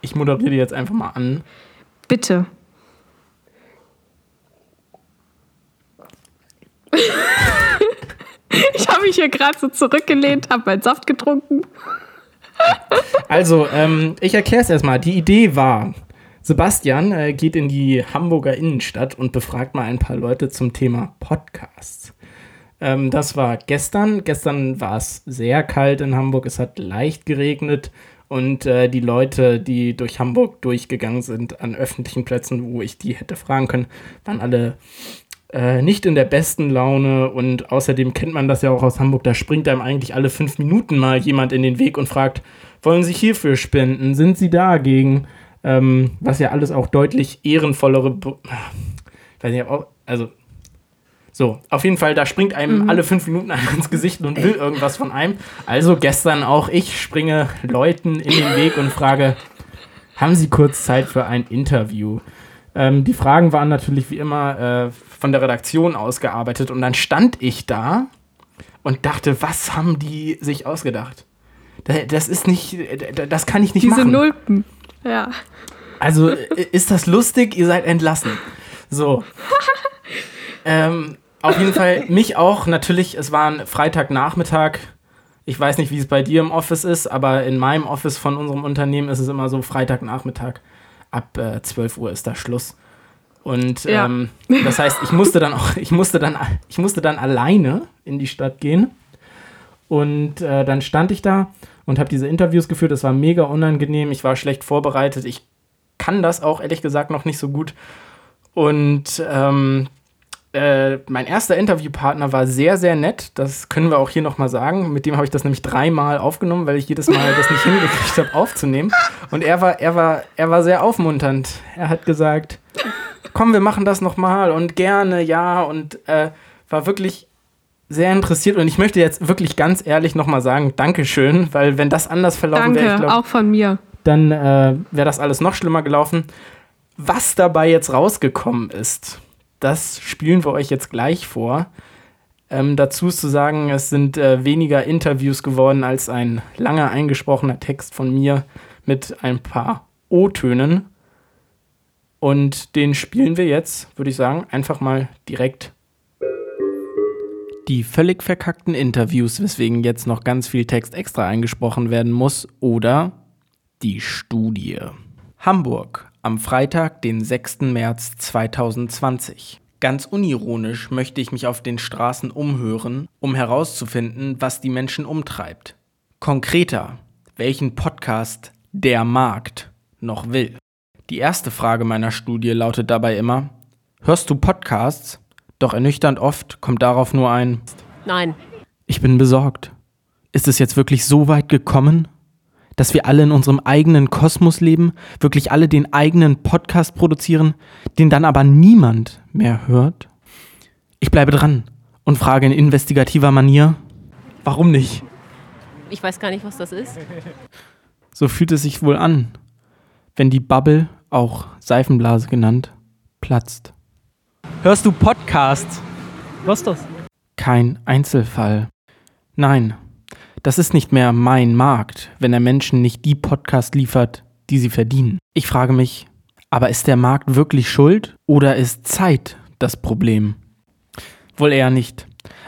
ich moderiere die jetzt einfach mal an. Bitte. <laughs> ich habe mich hier gerade so zurückgelehnt, habe meinen Saft getrunken. Also, ähm, ich erkläre es erstmal. Die Idee war, Sebastian äh, geht in die Hamburger Innenstadt und befragt mal ein paar Leute zum Thema Podcasts. Ähm, das war gestern. Gestern war es sehr kalt in Hamburg. Es hat leicht geregnet. Und äh, die Leute, die durch Hamburg durchgegangen sind an öffentlichen Plätzen, wo ich die hätte fragen können, waren alle äh, nicht in der besten Laune und außerdem kennt man das ja auch aus Hamburg, da springt einem eigentlich alle fünf Minuten mal jemand in den Weg und fragt, wollen Sie hierfür spenden? Sind Sie dagegen? Ähm, was ja alles auch deutlich ehrenvollere, ich weiß nicht, also so, auf jeden Fall, da springt einem mhm. alle fünf Minuten einer ins Gesicht und will irgendwas von einem. Also gestern auch ich springe Leuten in den Weg und frage, haben Sie kurz Zeit für ein Interview? Ähm, die Fragen waren natürlich wie immer äh, von der Redaktion ausgearbeitet und dann stand ich da und dachte, was haben die sich ausgedacht? Das ist nicht, das kann ich nicht Diese machen. Diese Nulpen, ja. Also ist das lustig? Ihr seid entlassen. So. <laughs> ähm, auf jeden Fall mich auch natürlich. Es war ein Freitagnachmittag. Ich weiß nicht, wie es bei dir im Office ist, aber in meinem Office von unserem Unternehmen ist es immer so Freitagnachmittag ab äh, 12 Uhr ist da Schluss. Und ja. ähm, das heißt, ich musste dann auch, ich musste dann, ich musste dann alleine in die Stadt gehen. Und äh, dann stand ich da und habe diese Interviews geführt. Das war mega unangenehm. Ich war schlecht vorbereitet. Ich kann das auch ehrlich gesagt noch nicht so gut. Und ähm, äh, mein erster Interviewpartner war sehr, sehr nett. Das können wir auch hier nochmal sagen. Mit dem habe ich das nämlich dreimal aufgenommen, weil ich jedes Mal das nicht hingekriegt habe, aufzunehmen. Und er war, er war, er war sehr aufmunternd. Er hat gesagt, komm, wir machen das nochmal und gerne, ja. Und äh, war wirklich sehr interessiert. Und ich möchte jetzt wirklich ganz ehrlich nochmal sagen, Dankeschön, weil wenn das anders verlaufen wäre, auch von mir. Dann äh, wäre das alles noch schlimmer gelaufen. Was dabei jetzt rausgekommen ist, das spielen wir euch jetzt gleich vor. Ähm, dazu ist zu sagen, es sind äh, weniger Interviews geworden als ein langer eingesprochener Text von mir mit ein paar O-Tönen. Und den spielen wir jetzt, würde ich sagen, einfach mal direkt. Die völlig verkackten Interviews, weswegen jetzt noch ganz viel Text extra eingesprochen werden muss, oder die Studie. Hamburg, am Freitag, den 6. März 2020. Ganz unironisch möchte ich mich auf den Straßen umhören, um herauszufinden, was die Menschen umtreibt. Konkreter, welchen Podcast der Markt noch will. Die erste Frage meiner Studie lautet dabei immer, hörst du Podcasts? Doch ernüchternd oft kommt darauf nur ein Nein. Ich bin besorgt. Ist es jetzt wirklich so weit gekommen? dass wir alle in unserem eigenen Kosmos leben, wirklich alle den eigenen Podcast produzieren, den dann aber niemand mehr hört? Ich bleibe dran und frage in investigativer Manier, warum nicht? Ich weiß gar nicht, was das ist. So fühlt es sich wohl an, wenn die Bubble, auch Seifenblase genannt, platzt. Hörst du Podcasts? Was ist das? Kein Einzelfall. Nein, das ist nicht mehr mein Markt, wenn er Menschen nicht die Podcast liefert, die sie verdienen. Ich frage mich, aber ist der Markt wirklich schuld oder ist Zeit das Problem. Wohl eher nicht.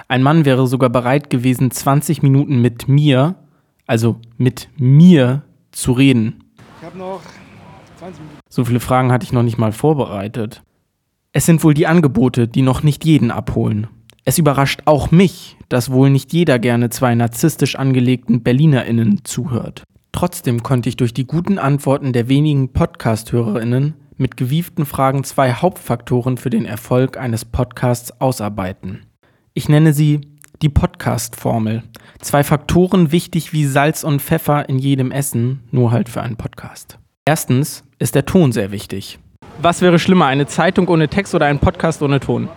Ein Mann wäre sogar bereit gewesen, 20 Minuten mit mir, also mit mir, zu reden. Ich habe noch 20 Minuten. So viele Fragen hatte ich noch nicht mal vorbereitet. Es sind wohl die Angebote, die noch nicht jeden abholen. Es überrascht auch mich, dass wohl nicht jeder gerne zwei narzisstisch angelegten BerlinerInnen zuhört. Trotzdem konnte ich durch die guten Antworten der wenigen Podcast-HörerInnen mit gewieften Fragen zwei Hauptfaktoren für den Erfolg eines Podcasts ausarbeiten. Ich nenne sie die Podcast-Formel. Zwei Faktoren wichtig wie Salz und Pfeffer in jedem Essen, nur halt für einen Podcast. Erstens ist der Ton sehr wichtig. Was wäre schlimmer, eine Zeitung ohne Text oder ein Podcast ohne Ton?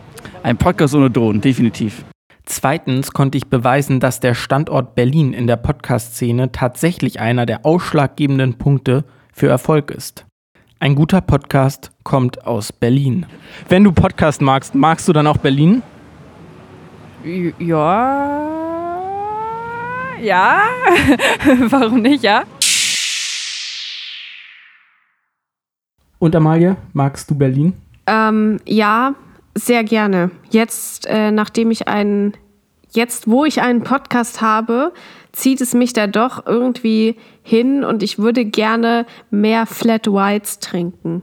Ein Podcast ohne Ton, definitiv. Zweitens konnte ich beweisen, dass der Standort Berlin in der Podcast-Szene tatsächlich einer der ausschlaggebenden Punkte für Erfolg ist. Ein guter Podcast kommt aus Berlin. Wenn du Podcast magst, magst du dann auch Berlin? Ja. Ja. <laughs> Warum nicht, ja? Und Amalie, magst du Berlin? Ähm, ja, sehr gerne. Jetzt, äh, nachdem ich einen, jetzt wo ich einen Podcast habe, zieht es mich da doch irgendwie hin und ich würde gerne mehr Flat Whites trinken.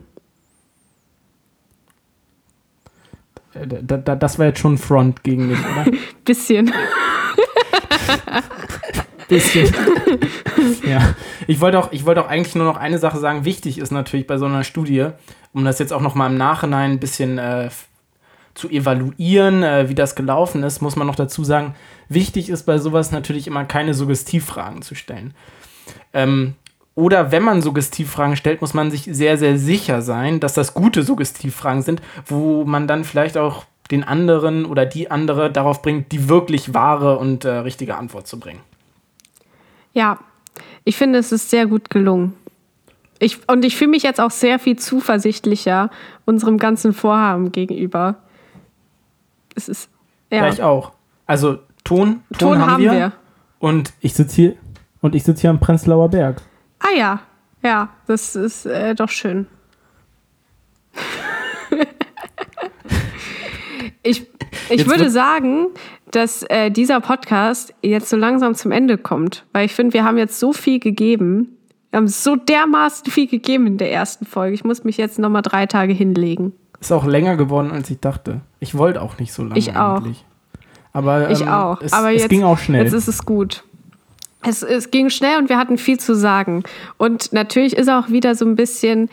Das war jetzt schon Front gegen mich, oder? <laughs> Bisschen. Bisschen. <laughs> ja. Ich wollte auch, ich auch eigentlich nur noch eine Sache sagen. Wichtig ist natürlich bei so einer Studie, um das jetzt auch noch mal im Nachhinein ein bisschen äh, zu evaluieren, äh, wie das gelaufen ist, muss man noch dazu sagen, wichtig ist bei sowas natürlich immer keine Suggestivfragen zu stellen. Ähm, oder wenn man Suggestivfragen stellt, muss man sich sehr, sehr sicher sein, dass das gute Suggestivfragen sind, wo man dann vielleicht auch den anderen oder die andere darauf bringt, die wirklich wahre und äh, richtige Antwort zu bringen. Ja, ich finde, es ist sehr gut gelungen. Ich, und ich fühle mich jetzt auch sehr viel zuversichtlicher unserem ganzen Vorhaben gegenüber. Es ist, ja. ja ich auch. Also Ton, Ton, Ton haben, haben wir. wir. Und ich sitze hier und ich sitze hier am Prenzlauer Berg. Ah ja, ja, das ist äh, doch schön. <laughs> ich ich würde sagen, dass äh, dieser Podcast jetzt so langsam zum Ende kommt, weil ich finde, wir haben jetzt so viel gegeben. Wir haben so dermaßen viel gegeben in der ersten Folge. Ich muss mich jetzt noch mal drei Tage hinlegen. Ist auch länger geworden, als ich dachte. Ich wollte auch nicht so lange ich auch. eigentlich. Aber, ähm, ich auch. Es, Aber es jetzt, ging auch schnell. Jetzt ist es gut. Es, es ging schnell und wir hatten viel zu sagen. Und natürlich ist auch wieder so ein bisschen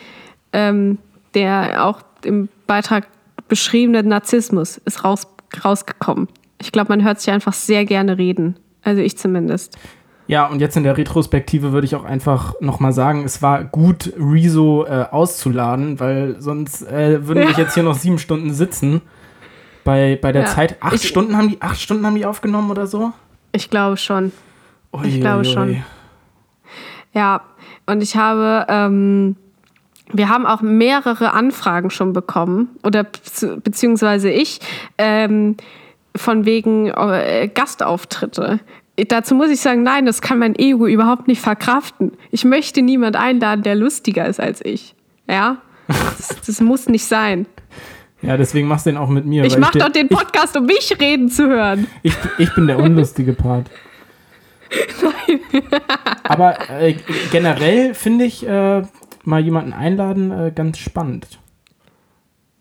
ähm, der auch im Beitrag beschriebene Narzissmus ist raus, rausgekommen. Ich glaube, man hört sich einfach sehr gerne reden. Also ich zumindest. Ja, und jetzt in der Retrospektive würde ich auch einfach nochmal sagen, es war gut, Rezo äh, auszuladen, weil sonst äh, würden wir jetzt hier noch sieben Stunden sitzen. Bei, bei der ja. Zeit. Acht ich, Stunden haben die, acht Stunden haben die aufgenommen oder so? Ich glaube schon. Ui, ich glaube ui, schon. Ja, und ich habe, ähm, wir haben auch mehrere Anfragen schon bekommen, oder beziehungsweise ich, ähm, von wegen äh, Gastauftritte. Dazu muss ich sagen, nein, das kann mein Ego überhaupt nicht verkraften. Ich möchte niemand einladen, der lustiger ist als ich. Ja, <laughs> das, das muss nicht sein. Ja, deswegen machst du den auch mit mir. Ich mach doch den Podcast, ich, um mich reden zu hören. Ich, ich bin der unlustige Part. <laughs> Nein. Aber äh, generell finde ich äh, mal jemanden einladen äh, ganz spannend.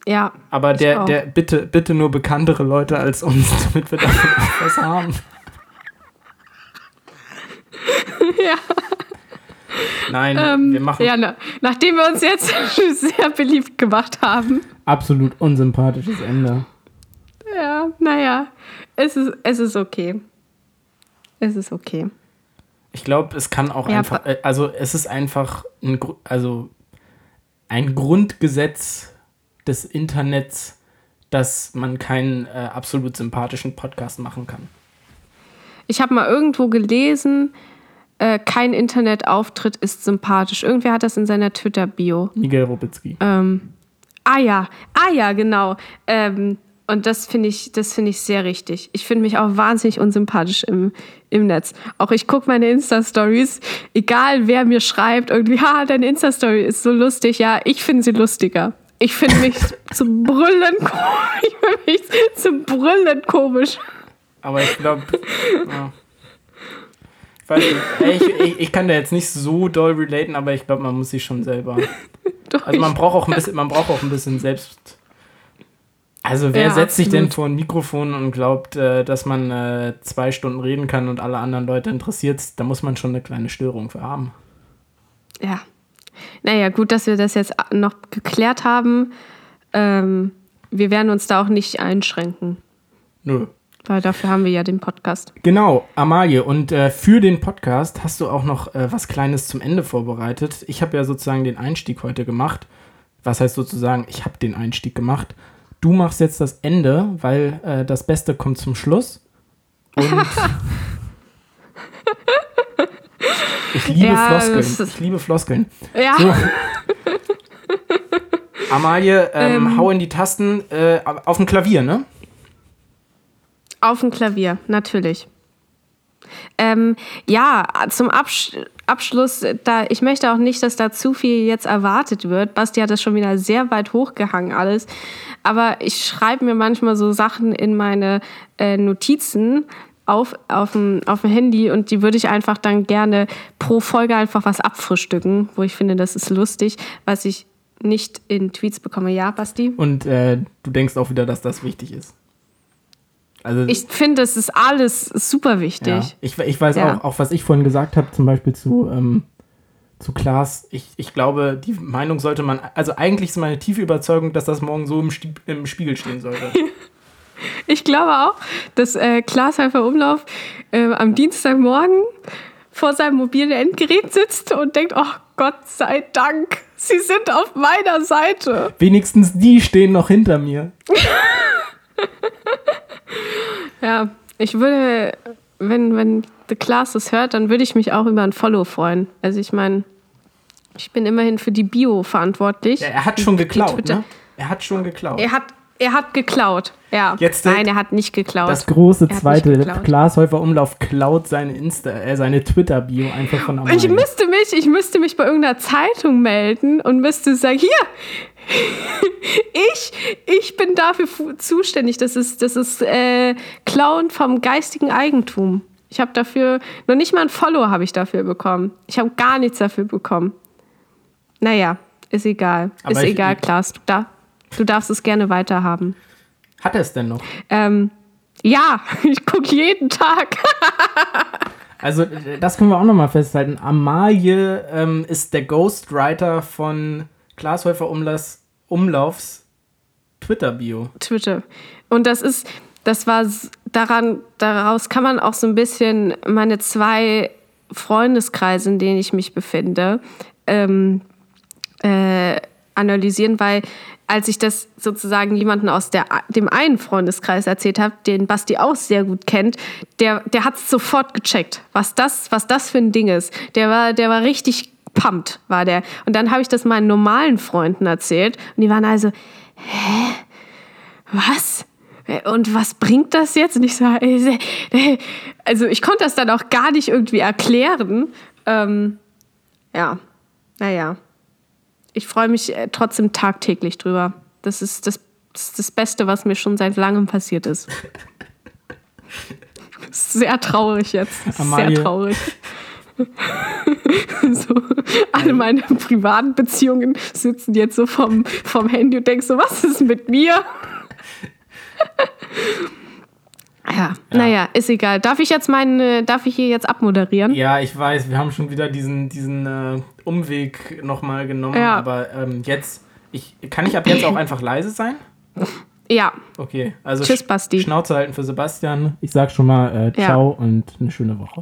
Ja. Aber der, der, bitte, bitte nur bekanntere Leute als uns, <laughs> damit wir davon was haben. <laughs> ja. Nein, ähm, wir machen. Ja, na, nachdem wir uns jetzt <laughs> sehr beliebt gemacht haben. Absolut unsympathisches Ende. Ja, naja, es ist, es ist okay. Es ist okay. Ich glaube, es kann auch ja, einfach, äh, also es ist einfach ein, also ein Grundgesetz des Internets, dass man keinen äh, absolut sympathischen Podcast machen kann. Ich habe mal irgendwo gelesen, äh, kein Internetauftritt ist sympathisch. Irgendwer hat das in seiner Twitter-Bio. Miguel Robitzky. Ähm, ah ja, ah ja, genau. Ähm, und das finde ich, das finde ich sehr richtig. Ich finde mich auch wahnsinnig unsympathisch im, im Netz. Auch ich gucke meine Insta-Stories, egal wer mir schreibt, irgendwie, ha, deine Insta-Story ist so lustig. Ja, ich finde sie lustiger. Ich finde mich <laughs> zum Brüllen komisch. <laughs> Ich finde mich zum Brüllen komisch. Aber ich glaube, ja. ich, weiß nicht, ich, ich, ich kann da jetzt nicht so doll relaten, aber ich glaube, man muss sich schon selber. <laughs> Doch, Also man braucht auch ein bisschen, man braucht auch ein bisschen selbst. Also wer Ja, setzt sich denn absolut. vor ein Mikrofon und glaubt, äh, dass man äh, zwei Stunden reden kann und alle anderen Leute interessiert? Da muss man schon eine kleine Störung für haben. Ja. Naja, gut, dass wir das jetzt noch geklärt haben. Ähm, wir werden uns da auch nicht einschränken, Nö. weil dafür haben wir ja den Podcast. Genau, Amalie. Und äh, für den Podcast hast du auch noch äh, was Kleines zum Ende vorbereitet. Ich habe ja sozusagen den Einstieg heute gemacht. Was heißt sozusagen, ich habe den Einstieg gemacht. Du machst jetzt das Ende, weil äh, das Beste kommt zum Schluss. Und <laughs> ich liebe Ja, Floskeln. Ich liebe Floskeln. Ja, So. <laughs> Amalie, ähm, Ähm. hau in die Tasten äh, auf dem Klavier, ne? auf dem Klavier, natürlich. Ähm, ja, zum Absch Abschluss, da, ich möchte auch nicht, dass da zu viel jetzt erwartet wird. Basti hat das schon wieder sehr weit hochgehangen alles. Aber ich schreibe mir manchmal so Sachen in meine äh, Notizen auf, auf, dem, Handy und die würde ich einfach dann gerne pro Folge einfach was abfrühstücken, wo ich finde, das ist lustig, was ich nicht in Tweets bekomme. Ja, Basti? Und äh, du denkst auch wieder, dass das wichtig ist. Also Ich finde, das ist alles super wichtig. Ja. Ich, ich weiß Ja. auch, auch, was ich vorhin gesagt habe, zum Beispiel zu, ähm, zu Klaas. Ich, ich glaube, die Meinung sollte man, also eigentlich ist meine tiefe Überzeugung, dass das morgen so im, Sti im Spiegel stehen sollte. <laughs> Ich glaube auch, dass äh, Klaas Häufer Umlauf äh, am Dienstagmorgen vor seinem mobilen Endgerät sitzt und denkt, oh Gott sei Dank, sie sind auf meiner Seite. Wenigstens die stehen noch hinter mir. <laughs> Ja, ich würde, wenn, wenn The Klaas das hört, dann würde ich mich auch über ein Follow freuen. Also ich meine, ich bin immerhin für die Bio verantwortlich. Ja, er hat schon geklaut, ne? Er hat schon geklaut. Er hat, er hat geklaut. Ja. Jetzt, äh, Nein, er hat nicht geklaut. Das große zweite. Glashäufer Umlauf klaut seine Insta, äh, seine Twitter-Bio einfach von Amalie. Ich müsste mich, ich müsste mich bei irgendeiner Zeitung melden und müsste sagen, hier, <laughs> ich, ich bin dafür zuständig. Das ist, das ist äh, Klauen vom geistigen Eigentum. Ich habe dafür, noch nicht mal ein Follow habe ich dafür bekommen. Ich habe gar nichts dafür bekommen. Naja, ist egal. Aber ist ich- egal, Klaas. Du, da, du darfst es gerne weiterhaben. Hat er es denn noch? Ähm, ja, <laughs> ich gucke jeden Tag. <laughs> Also, das können wir auch nochmal festhalten. Amalie ähm, ist der Ghostwriter von Glashäufer Umlaufs, Umlaufs Twitter-Bio. Twitter. Und das ist, das war daran, daraus kann man auch so ein bisschen meine zwei Freundeskreise, in denen ich mich befinde, ähm, äh, analysieren, weil als ich das sozusagen jemanden aus der, dem einen Freundeskreis erzählt habe, den Basti auch sehr gut kennt, der, der hat es sofort gecheckt, was das, was das für ein Ding ist. Der war, der war richtig pumped, war der. Und dann habe ich das meinen normalen Freunden erzählt und die waren also, was? Und was bringt das jetzt? Und ich so, <laughs> also ich konnte das dann auch gar nicht irgendwie erklären. Ähm, ja, naja. Ich freue mich äh, trotzdem tagtäglich drüber. Das ist das, das ist das Beste, was mir schon seit langem passiert ist. <laughs> Sehr traurig jetzt. Amalie. Sehr traurig. <laughs> so, alle meine privaten Beziehungen sitzen jetzt so vom, vom Handy und denken so, was ist mit mir? <laughs> ja, naja, ist egal. Darf ich jetzt meinen, darf ich hier jetzt abmoderieren? Ja, ich weiß, wir haben schon wieder diesen, diesen äh, Umweg nochmal genommen, Ja. aber ähm, jetzt, ich, kann ich ab jetzt auch einfach leise sein? <laughs> Ja, Okay, also Tschüss, Sch- Basti. Schnauze halten für Sebastian. Ich sag schon mal äh, Ja. ciao und eine schöne Woche.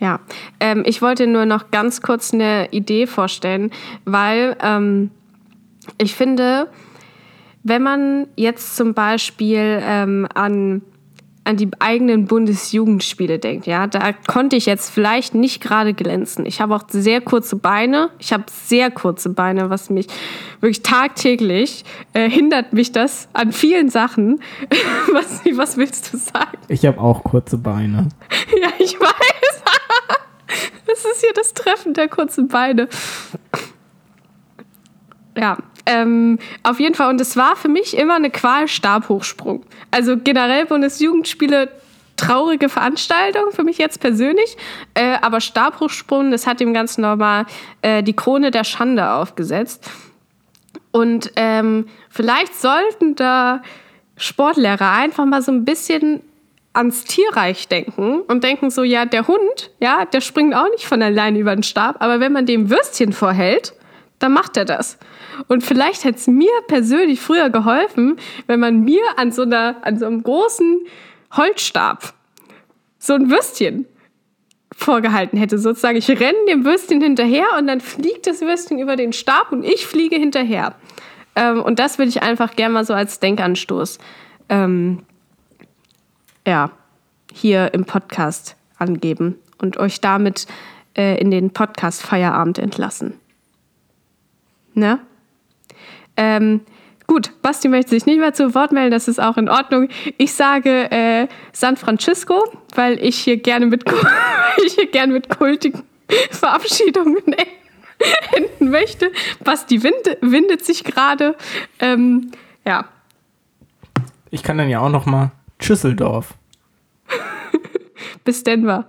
Ja, ähm, ich wollte nur noch ganz kurz eine Idee vorstellen, weil ähm, ich finde, wenn man jetzt zum Beispiel ähm, an, an die eigenen Bundesjugendspiele denkt, ja, da konnte ich jetzt vielleicht nicht gerade glänzen. Ich habe auch sehr kurze Beine. Ich habe sehr kurze Beine, was mich wirklich tagtäglich äh, hindert mich das an vielen Sachen. <laughs> was, was willst du sagen? Ich habe auch kurze Beine. <laughs> Ja, ich weiß. <laughs> Das ist hier das Treffen der kurzen Beine. Ja, ähm, auf jeden Fall. Und es war für mich immer eine Qual Stabhochsprung. Also generell Bundesjugendspiele traurige Veranstaltung für mich jetzt persönlich. Äh, aber Stabhochsprung, das hat dem Ganzen nochmal äh, die Krone der Schande aufgesetzt. Und ähm, vielleicht sollten da Sportlehrer einfach mal so ein bisschen ans Tierreich denken und denken so, ja, der Hund, ja, der springt auch nicht von alleine über den Stab, aber wenn man dem Würstchen vorhält, dann macht er das. Und vielleicht hätte es mir persönlich früher geholfen, wenn man mir an so, einer, an so einem großen Holzstab so ein Würstchen vorgehalten hätte. Sozusagen, ich renne dem Würstchen hinterher und dann fliegt das Würstchen über den Stab und ich fliege hinterher. Ähm, und das würde ich einfach gerne mal so als Denkanstoß ähm, ja, hier im Podcast angeben und euch damit äh, in den Podcast Feierabend entlassen. Ne? Ähm, gut, Basti möchte sich nicht mehr zu Wort melden, das ist auch in Ordnung. Ich sage äh, San Francisco, weil ich hier gerne mit, <laughs> ich hier gerne mit kultigen <laughs> Verabschiedungen <laughs> enden möchte. Basti wind, windet sich gerade. Ähm, ja. Ich kann dann ja auch noch mal Schüsseldorf. Bis Denver.